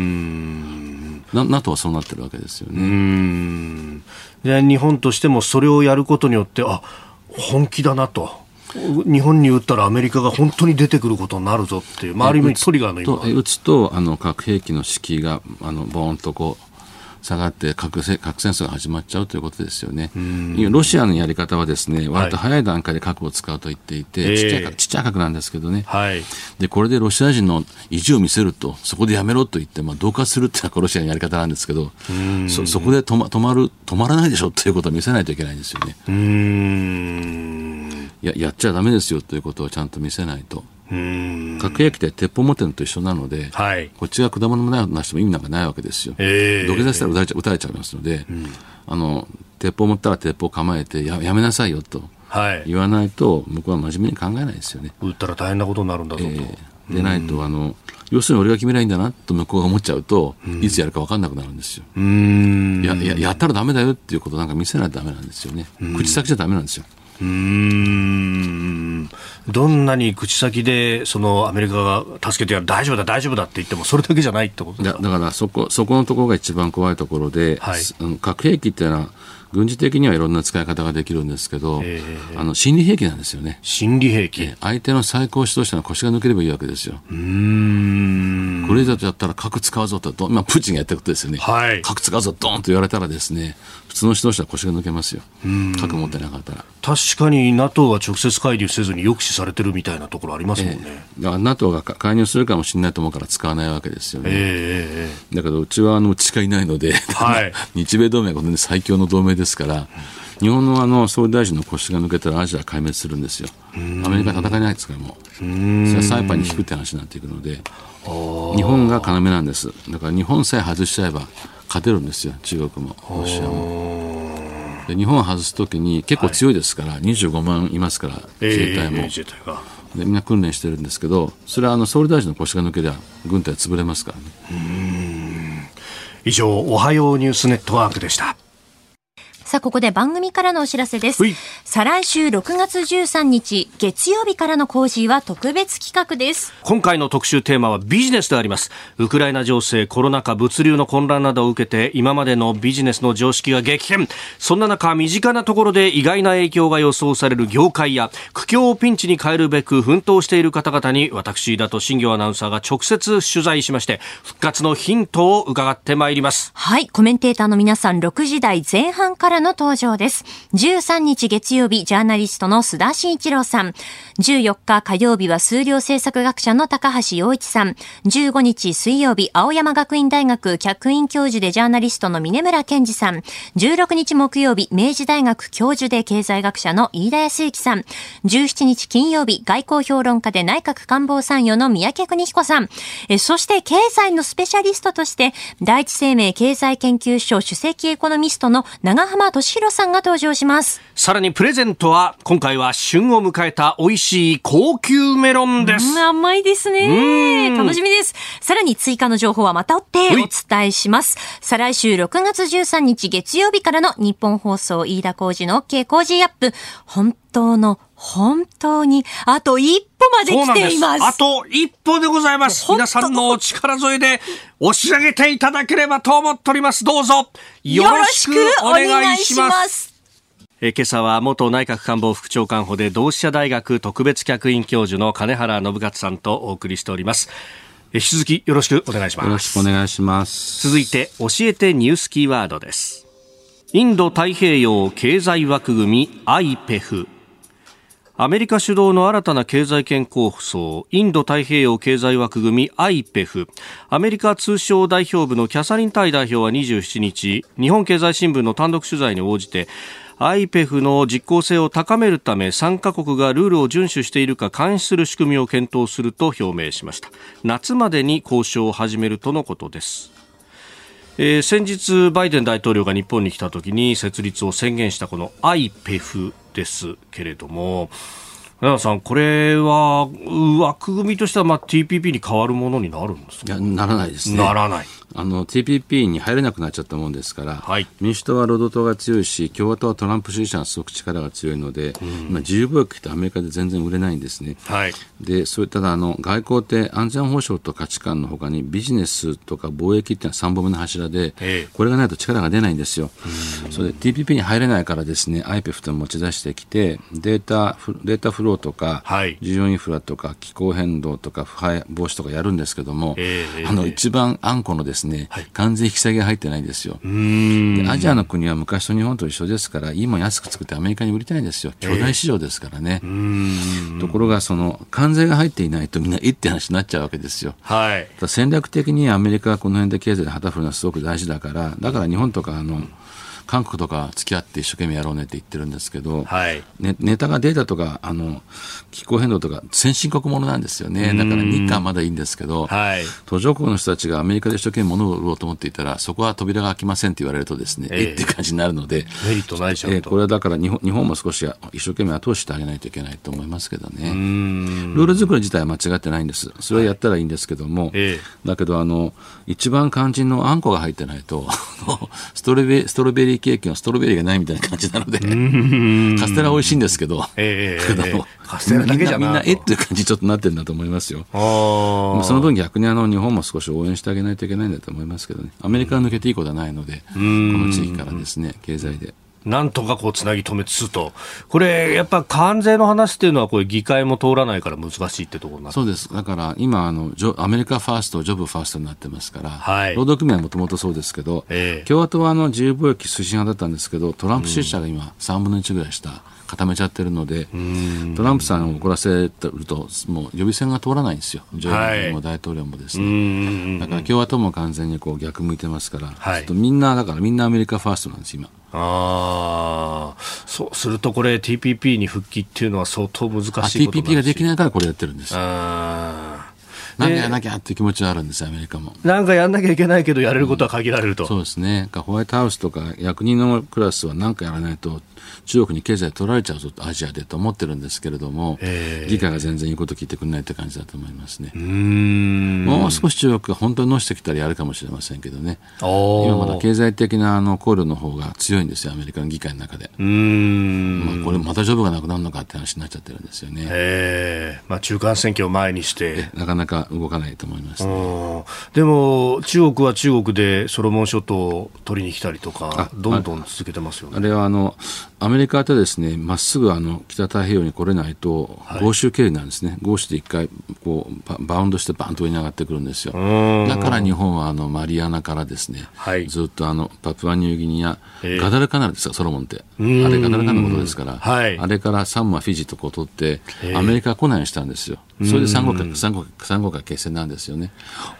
な NATO はそうなってるわけですよね。で日本としてもそれをやることによってあ本気だなと。日本に撃ったらアメリカが本当に出てくることになるぞっていう、まあ、ある意味トリガーの今撃つとあの核兵器の敷居があのボーンとこう下がって核戦争が始まっちゃうということですよね。ロシアのやり方はですね、割と早い段階で核を使うと言っていて、はい、ちっちゃいちっちゃい核なんですけどね、はい、でこれでロシア人の意地を見せると、そこでやめろと言って、まあ、同化するっていうのはロシアのやり方なんですけど、そそこで止ま止まる止まらないでしょということを見せないといけないんですよね。ややっちゃだめですよということをちゃんと見せないと。核兵器って鉄砲持ってるのと一緒なので、はい、こっちが果物もないなしても意味なんかないわけですよ。えー、土下座したら撃たれちゃ撃たれちゃいますので、うん、あの鉄砲持ったら鉄砲構えてややめなさいよと言わないと、僕は真面目に考えないですよね。撃ったら大変なことになるんだぞと。えー、でないと、あの要するに俺が決めないいんだなと向こうが思っちゃうと、いつやるか分かんなくなるんですよ。やややったらだめだよっていうことなんか見せないとだめなんですよね。口先じゃだめなんですよ。うん。どんなに口先でそのアメリカが助けてやる大丈夫だ大丈夫だって言ってもそれだけじゃないってことだからそこそこのところが一番怖いところで、はい、核兵器っていうのは軍事的にはいろんな使い方ができるんですけど、えー、あの心理兵器なんですよね。心理兵器、相手の最高指導者の腰が抜ければいいわけですよ。うん。これ以上やったら核使うぞと、まあ、プーチンがやったことですよね。はい、核使うぞ、ドーンと言われたらですね、普通の指導者は腰が抜けますよ。核持ってなかったら。確かに NATO は直接介入せずに抑止されてるみたいなところありますもんね。えー、NATO が介入するかもしれないと思うから使わないわけですよね。えー、だけどうちはあのうちしかいないので、はい、日米同盟は最強の同盟ですから。日本のあの総理大臣の腰が抜けたらアジア壊滅するんですよ。アメリカ戦えないですからもう。それはサイパンに引くって話になっていくので、日本が要なんです。だから日本さえ外しちゃえば勝てるんですよ、中国もロシアも。で日本を外すときに結構強いですから、はい、25万いますから、自衛隊も。えー、でみんな訓練してるんですけど、それはあの総理大臣の腰が抜けりゃ、軍隊潰れますからね。以上、おはようニュースネットワークでした。さあ、ここで番組からのお知らせです。再来週6月13日、月曜日からの工事は特別企画です。今回の特集テーマはビジネスであります。ウクライナ情勢、コロナ禍、物流の混乱などを受けて、今までのビジネスの常識が激変。そんな中、身近なところで意外な影響が予想される業界や、苦境をピンチに変えるべく奮闘している方々に、私、だと新業アナウンサーが直接取材しまして、復活のヒントを伺ってまいります。はい、コメンテーターの皆さん、6時台前半からの登場です。13日月曜日、ジャーナリストの須田慎一郎さん。14日火曜日は数量政策学者の高橋洋一さん。15日水曜日、青山学院大学客員教授でジャーナリストの峰村健二さん。16日木曜日、明治大学教授で経済学者の飯田康之さん。17日金曜日、外交評論家で内閣官房参与の三宅邦彦さん。えそして経済のスペシャリストとして、第一生命経済研究所首席エコノミストの長浜俊弘さんが登場します。さらにプレゼントは、今回は旬を迎えた美味しい高級メロンです。甘いですね。楽しみです。さらに追加の情報はまた追ってお伝えします。再来週6月13日月曜日からの日本放送飯田浩二の OK 工事アップ。本当の本当にあと一歩まで来ています。あと一歩でございます。皆さんのお力添えで押し上げていただければと思っております。どうぞよろしくお願いします。え今朝は元内閣官房副長官補で同志社大学特別客員教授の金原信勝さんとお送りしております。引き続きよろしくお願いします。よろしくお願いします。続いて教えてニュースキーワードです。インド太平洋経済枠組み IPEF アメリカ主導の新たな経済圏構想、インド太平洋経済枠組み IPEF。アメリカ通商代表部のキャサリン・タイ代表は27日、日本経済新聞の単独取材に応じて、IPEF の実効性を高めるため参加国がルールを遵守しているか監視する仕組みを検討すると表明しました。夏までに交渉を始めるとのことです。えー、先日バイデン大統領が日本に来た時に設立を宣言したこの IPEF ですけれども奈良さん、これは枠組みとしてはまあ TPP に変わるものになるんですか？ならないですね。ならない。あの TPP に入れなくなっちゃったもんですから、はい、民主党は労働党が強いし共和党はトランプ支持者がすごく力が強いので、うん、今自由貿易ってアメリカで全然売れないんですね。はい、でそれただあの外交って安全保障と価値観のほかにビジネスとか貿易っていうのは3本目の柱で、ええ、これがないと力が出ないんですよ。それで TPP に入れないからですね IPEF と持ち出してきてデータデータフローとか、はい、需要インフラとか気候変動とか腐敗防止とかやるんですけども、え、あの一番あんこのですね、はい、完全税引き下げが入ってないんですよ。でアジアの国は昔と日本と一緒ですから、いいもん安く作ってアメリカに売りたいんですよ。巨大市場ですからね。えー、ところが、その関税が入っていないとみんなえって話になっちゃうわけですよ。はい、戦略的にアメリカはこの辺で経済で旗振るのはすごく大事だから、だから日本とかあの、うん韓国とか付き合って一生懸命やろうねって言ってるんですけど、はい。ね、ネタがデータとかあの気候変動とか先進国ものなんですよね。だから日韓まだいいんですけど、はい、途上国の人たちがアメリカで一生懸命物を売ろうと思っていたらそこは扉が開きませんって言われるとですね、えー、えって感じになるのでメリットないじゃん、えー、これはだから日本日本も少し一生懸命後押してあげないといけないと思いますけどね。ルール作り自体は間違ってないんです。それはやったらいいんですけども、はいえ。ー、だけどあの一番肝心のあんこが入ってないと ストロベストロベリーケーキのストロベリーがないみたいな感じなので、カステラ美味しいんですけど、カステラだけじゃみんな、えっていう感じちょっとなってるんだと思いますよ。その分逆にあの日本も少し応援してあげないといけないんだと思いますけどね、アメリカが抜けていいことはないので、この地域からですね、経済で。なんとかこうつなぎ止めつつと、これ、やっぱ関税の話っていうのは、これ、議会も通らないから難しいってところなそうです、だから今あの、アメリカファースト、ジョブファーストになってますから、はい、労働組合はもともとそうですけど、えー、共和党はあの自由貿易推進派だったんですけど、トランプ支持者が今、3分の1ぐらいした。固めちゃってるので、トランプさんを怒らせると、もう予備選が通らないんですよ、ジョも大統領もですね、だから共和党も完全にこう逆向いてますから、はい、みんな、だからみんなアメリカファーストなんです、今。あそうするとこれ TPP に復帰っていうのは相当難しいこと TPP ができないからこれやってるんですよ。なんかやらなきゃっていう気持ちはあるんですアメリカも。なんかやんなきゃいけないけど、やれることは限られると、うん、そうですね、ホワイトハウスとか役人のクラスは何かやらないと、中国に経済取られちゃうぞアジアでと思ってるんですけれども、議会が全然言うこと聞いてくれないって感じだと思いますね。もう少し中国が本当に乗せてきたらやるかもしれませんけどね、今まだ経済的なあの考慮の方が強いんですよ、アメリカの議会の中で。まあ、これ、またジョブがなくなるのかって話になっちゃってるんですよね。まあ、中間選挙を前にして。なかなか動かないと思います、ね、でも、中国は中国でソロモン諸島を取りに来たりとか、どんどん続けてますよね。あれはあのアメリカとですねまっすぐあの北太平洋に来れないと、豪州経由なんですね、豪州で一回こうバウンドしてバンと上に上がってくるんですよ。だから日本はあのマリアナからですね、はい、ずっとあのパプアニューギニア、ガダルカナルですか、ソロモンって。あれガダルカナルのことですから、はい、あれからサンマ、フィジーとこう取って、アメリカ来ないようにしたんですよ。それで三国間、三国三国間決戦なんですよね。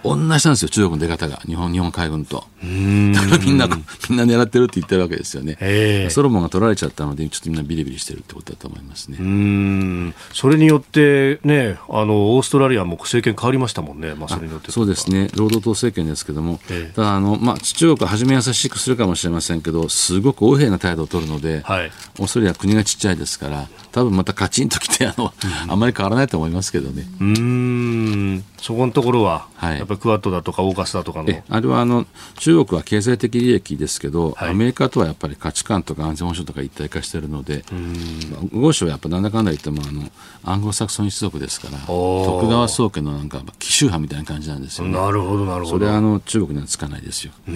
同じなんですよ、中国の出方が、日本日本海軍と。だからみんな、みんな狙ってるって言ってるわけですよね。ソロモンが取られちゃったので、ちょっとみんなビリビリしてるってことだと思いますね。うん。それによってね、あのオーストラリアも政権変わりましたもんね、まあ、それによってそうですね、労働党政権ですけども、ええ、ただあの、まあ、中国は初め優しくするかもしれませんけど、すごく横柄な態度を取るので、はい、オーストラリアは国がちっちゃいですから、多分またカチンときてあの、うん、あんまり変わらないと思いますけどね。うんそこのところは、はい、やっぱりクワッドだとかオーカスだとかのあれはあの中国は経済的利益ですけど、はい、アメリカとはやっぱり価値観とか安全保障とか一体化しているので、豪州はやっぱなんだかんだ言ってもあのアングロサクソン一族ですから、徳川宗家のなんか奇襲派みたいな感じなんですよね。なるほどなるほど。それはあの中国にはつかないですよ。え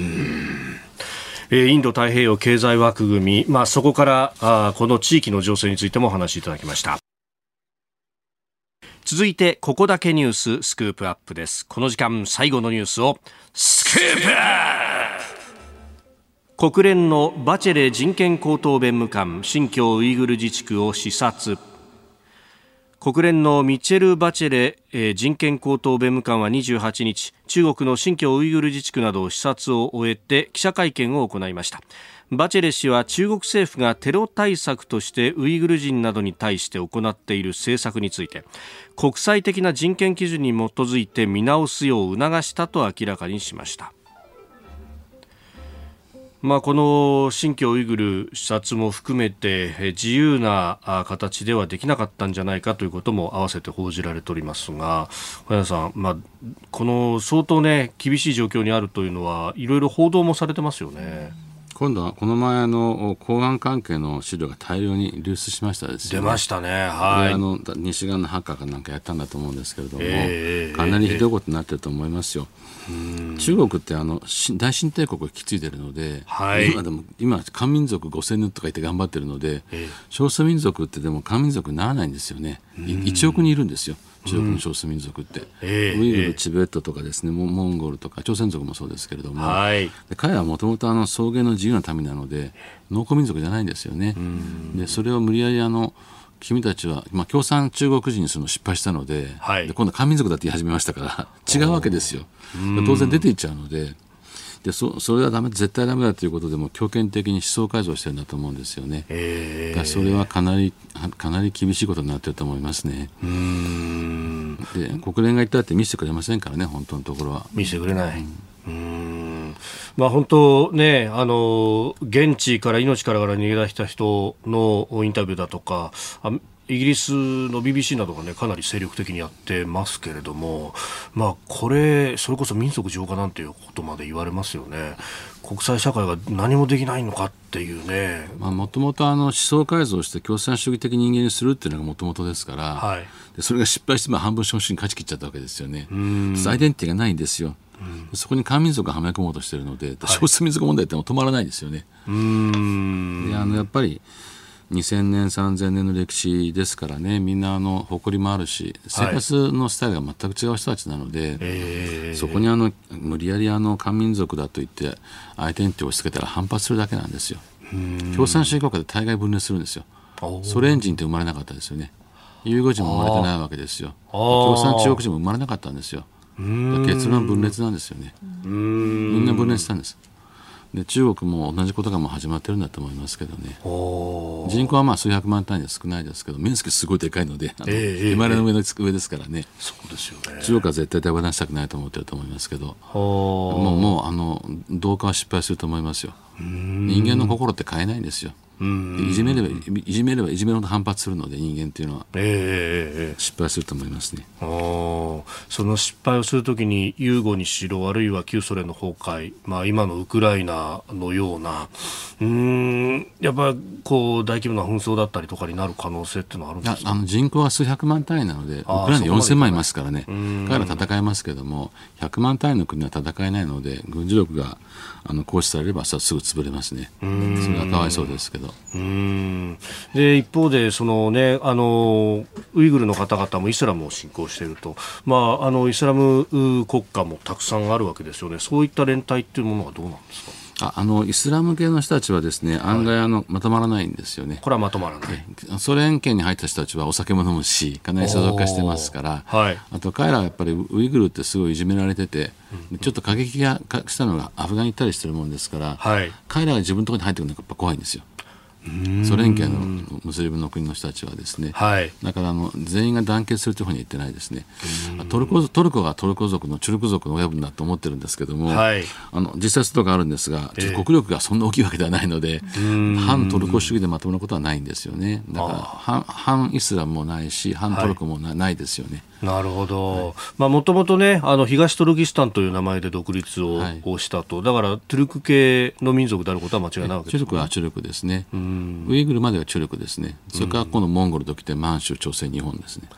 インド太平洋経済枠組み、まあ、そこからあこの地域の情勢についてもお話しいただきました。続いてここだけニューススクープアップです。この時間最後のニュースをスクープアップ!国連のバチェレ人権高等弁務官新疆ウイグル自治区を視察。国連のミチェル・バチェレ、えー、人権高等弁務官は28日中国の新疆ウイグル自治区などを視察を終えて記者会見を行いました。バチェレ氏は中国政府がテロ対策としてウイグル人などに対して行っている政策について国際的な人権基準に基づいて見直すよう促したと明らかにしました。まあ、この新疆ウイグル視察も含めて自由な形ではできなかったんじゃないかということも合わせて報じられておりますが小山さん、まあ、この相当、ね、厳しい状況にあるというのはいろいろ報道もされてますよね。今度はこの前の公安関係の資料が大量に流出しましたですね。出ましたね。はい。あの西側のハッカーかなんかやったんだと思うんですけれども、えー、かなりひどいことになってると思いますよ。えー、中国ってあの大清帝国を引き継いでるので、はい、今でも今漢民族5000年とか言って頑張ってるので、えー、少数民族ってでも漢民族にならないんですよね。1億人いるんですよ。中国の少数民族って、うんえー、ウイグル、チベットとかですねモンゴルとか朝鮮族もそうですけれども、はい、で彼はもともと草原の自由な民なので農耕民族じゃないんですよね。でそれを無理やりあの君たちは、まあ、共産中国人にするの失敗したのではい、で今度漢民族だって言い始めましたから 違うわけですよ。当然出ていっちゃうので。でそそれはダメ絶対ダメだということでも強権的に思想改造してるんだと思うんですよね。えー、それはかなりかなり厳しいことになってると思いますね。で国連が言ったって見せてくれませんからね本当のところは。見せてくれない。うんまあ、本当ね、あの現地から命からがら逃げ出した人のインタビューだとか、イギリスの BBC などが、ね、かなり精力的にやってますけれども、まあ、これ、それこそ民族浄化なんていうことまで言われますよね。国際社会が何もできないのかっていうね。もともと思想改造して共産主義的人間にするっていうのがもともとですから、はい、でそれが失敗して半分正真に勝ち切っちゃったわけですよね。アイデンティティがないんですよ。そこに漢民族がはめ込もうとしているので、少数民族問題っても止まらないですよね。であのやっぱり2000年3000年の歴史ですからねみんなあの誇りもあるし生活のスタイルが全く違う人たちなので、はい、そこにあの無理やりあの漢民族だと言ってアイデンティティを押し付けたら反発するだけなんですよ。共産主義国家で大概分裂するんですよ。ソ連人って生まれなかったですよね。ユーゴ人も生まれてないわけですよ。共産中国人も生まれなかったんですよ結論分裂なんですよね。みんな分裂したんです。で中国も同じことがもう始まってるんだと思いますけどね。人口はまあ数百万単位で少ないですけど面積すごいでかいのであの、えー、の上の上ですからね。そうですよね。中国は絶対手放したくないと思ってると思いますけど。もうもうあの同化は失敗すると思いますよ。人間の心って変えないんですよいじめればいじめればいじめるほど反発するので人間っていうのは、えー、失敗すると思いますね。その失敗をするときにユーゴにしろあるいは旧ソ連の崩壊、まあ、今のウクライナのような。うんやっぱこう大規模な紛争だったりとかになる可能性っていうのはあるんですか？あの人口は数百万単位なのでウクライナ4000万いますからね。彼ら戦えますけども100万単位の国は戦えないので軍事力があの行使されればさすぐ潰れますね。それはかわいそうですけど。うん。で一方でその、ね、あのウイグルの方々もイスラムを信仰していると、まあ、あのイスラム国家もたくさんあるわけですよね。そういった連帯っていうものはどうなんですか？ああのイスラム系の人たちはですね、案外あの、まとまらないんですよね。これはまとまらない。ソ連圏に入った人たちはお酒も飲むし、かなり所属化してますから、はい、あと彼らはやっぱりウイグルってすごいいじめられてて、うん、ちょっと過激がしたのがアフガンに行ったりしてるもんですから、はい、彼らが自分のところに入ってくるのがやっぱ怖いんですよ。ソ連圏のムスリムの国の人たちはですね、はい、だからあの全員が団結するというふうに言ってないですね。トルコトルコがトルコ族のチュルク族の親分だと思ってるんですけども、はい、あの実際とかあるんですが国力がそんな大きいわけではないので、反トルコ主義でまとめることはないんですよね。だから反反イスラムもないし反トルコもないですよね。なるほど、もともとねあの東トルキスタンという名前で独立を,、をしたと。だからトゥルク系の民族であることは間違いないわけです、ね、はチュルクですね。ウイグルまではチュルクですね。それから今度モンゴルときて満州朝鮮日本ですね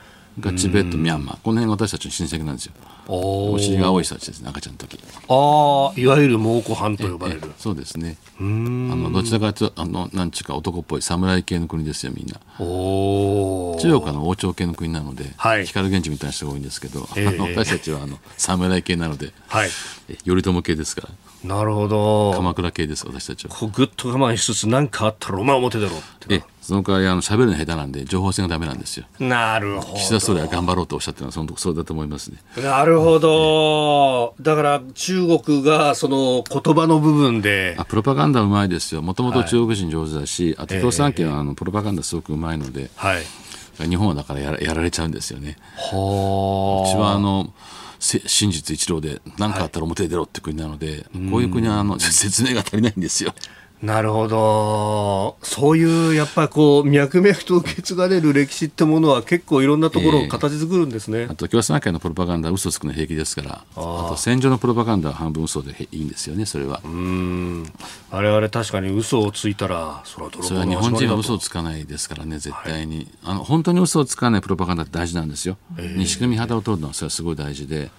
がチベット、ミャンマー、この辺私たちの親戚なんですよ。お尻が多い人たちですね、赤ちゃんの時。ああ、いわゆる蒙古藩と呼ばれる。そうですね。あのどちらかというとあのなんちゅうか男っぽい侍系の国ですよみんな。お中国の王朝系の国なので、はい、光源氏みたいな人が多いんですけど、えー、私たちはあの侍系なので、はい、頼朝系ですから。なるほど鎌倉系です私たちはこうぐっと我慢しつつ何かあったらお前表出ろってえその代わりあの喋るの下手なんで情報戦がダメなんですよ。なるほど。岸田総理は頑張ろうとおっしゃってるのはそのそうだと思いますね。なるほど。だから中国がその言葉の部分で。あプロパガンダうまいですよ。もともと中国人上手だし、はい、あと共産権はあのプロパガンダすごくうまいので、はい、日本はだからやらやられちゃうんですよね。はうちはあの真実一郎で何かあったら表に出ろって国なので、はい、こういう国はあの 説明が足りないんですよ。なるほど。そういう、やっぱりこう、脈々と受け継がれる歴史ってものは結構いろんなところを形作るんですね。えー、あと、共産会のプロパガンダは嘘つくの平気ですから、あと、戦場のプロパガンダは半分嘘でいいんですよね、それは。うん。あれあれ確かに嘘をついたら、それはそれは日本人は嘘をつかないですからね、絶対に。はい、あの、本当に嘘をつかないプロパガンダって大事なんですよ。えー、西組肌を取るのはそれはすごい大事で。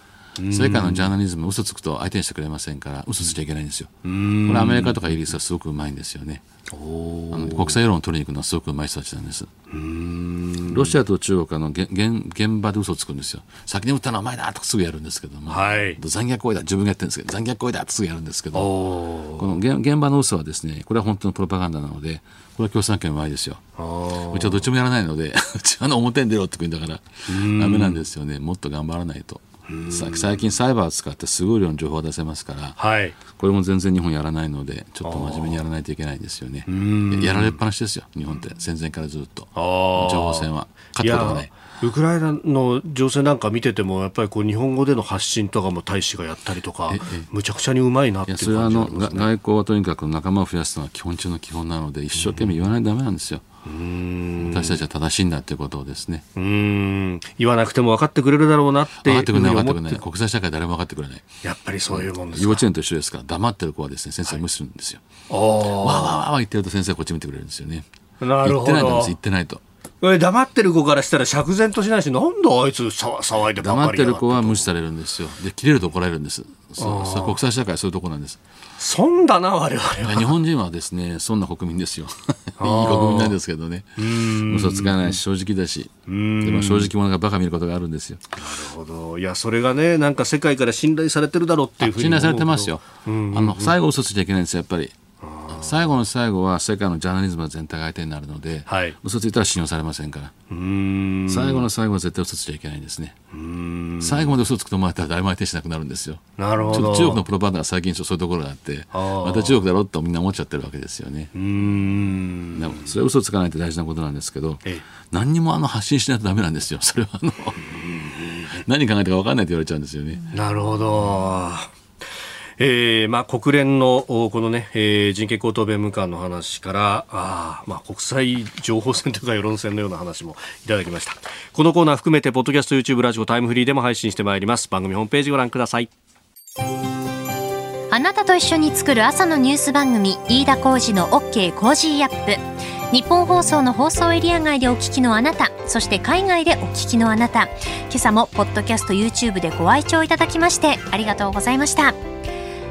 それからのジャーナリズム嘘つくと相手にしてくれませんから嘘ついちゃいけないんですよ。これアメリカとかイギリスはすごくうまいんですよね。あの国際世論を取りに行くのはすごくうまい人たちなんです。ロシアと中国の現現場で嘘をつくんですよ。先に撃ったのはお前だとすぐやるんですけども、はい、残虐行為だ。自分がやってるんですけど残虐行為だとすぐやるんですけど。この現場の嘘はですねこれは本当のプロパガンダなのでこれは共産権うまいですよ。うちはどっちもやらないので うちはの表に出ろって国だからダメなんですよね。もっと頑張らないと。最近サイバーを使ってすごい量の情報を出せますから、はい、これも全然日本やらないのでちょっと真面目にやらないといけないんですよね。やられっぱなしですよ日本って。戦前からずっと。情報戦は。勝ったことがないウクライナの情勢なんか見ててもやっぱりこう日本語での発信とかも大使がやったりとかむちゃくちゃにうまいなっていう感じ、ね、それはあの外交はとにかく仲間を増やすのは基本中の基本なので一生懸命言わないとだめなんですよ。私たちは正しいんだということをですね。うん。言わなくても分かってくれるだろうなって分かってくれない分かってくれない。国際社会誰も分かってくれない。やっぱりそういうもんです幼稚園と一緒ですから黙ってる子はですね先生無視するんですよ、はい、わーわーわー言ってると先生はこっち見てくれるんですよね。なるほど。言ってないと言ってないと黙ってる子からしたら釈然としないしなんであいつ騒いでばっかり黙ってる子は無視されるんですよ。で切れると怒られるんです。そうそう国際社会そういうとこなんです。損だな我々は。日本人はですねそんな国民ですよ。いい国民なんですけどね。嘘つかないし正直だし。でも正直者がバカ見ることがあるんですよ。なるほど。いやそれがねなんか世界から信頼されてるだろうっていうふうに信頼されてますよ、あの最後嘘ついちゃいけないんですよやっぱり最後の最後は世界のジャーナリズム全体が相手になるので、はい、嘘ついたら信用されませんから。最後の最後は絶対嘘ついちゃいけないんですね。最後まで嘘つくと思われたら誰も相手しなくなるんですよ。なるほど。中国のプロパガンダが最近そういうところがあってまた中国だろうとみんな思っちゃってるわけですよね。でもそれは嘘つかないって大事なことなんですけど何にもあの発信しないとダメなんですよ。それはあの何考えたか分かんないと言われちゃうんですよね。なるほどえーまあ、国連のこのね、えー、人権高等弁務官の話からあ、まあ、国際情報戦というか世論戦のような話もいただきました。このコーナー含めてポッドキャスト YouTube ラジオタイムフリーでも配信してまいります。番組ホームページご覧ください。あなたと一緒に作る朝のニュース番組飯田浩司の OK コージーアップ。ニッポン放送の放送エリア外でお聞きのあなたそして海外でお聞きのあなた。今朝もポッドキャスト YouTube でご愛聴いただきましてありがとうございました。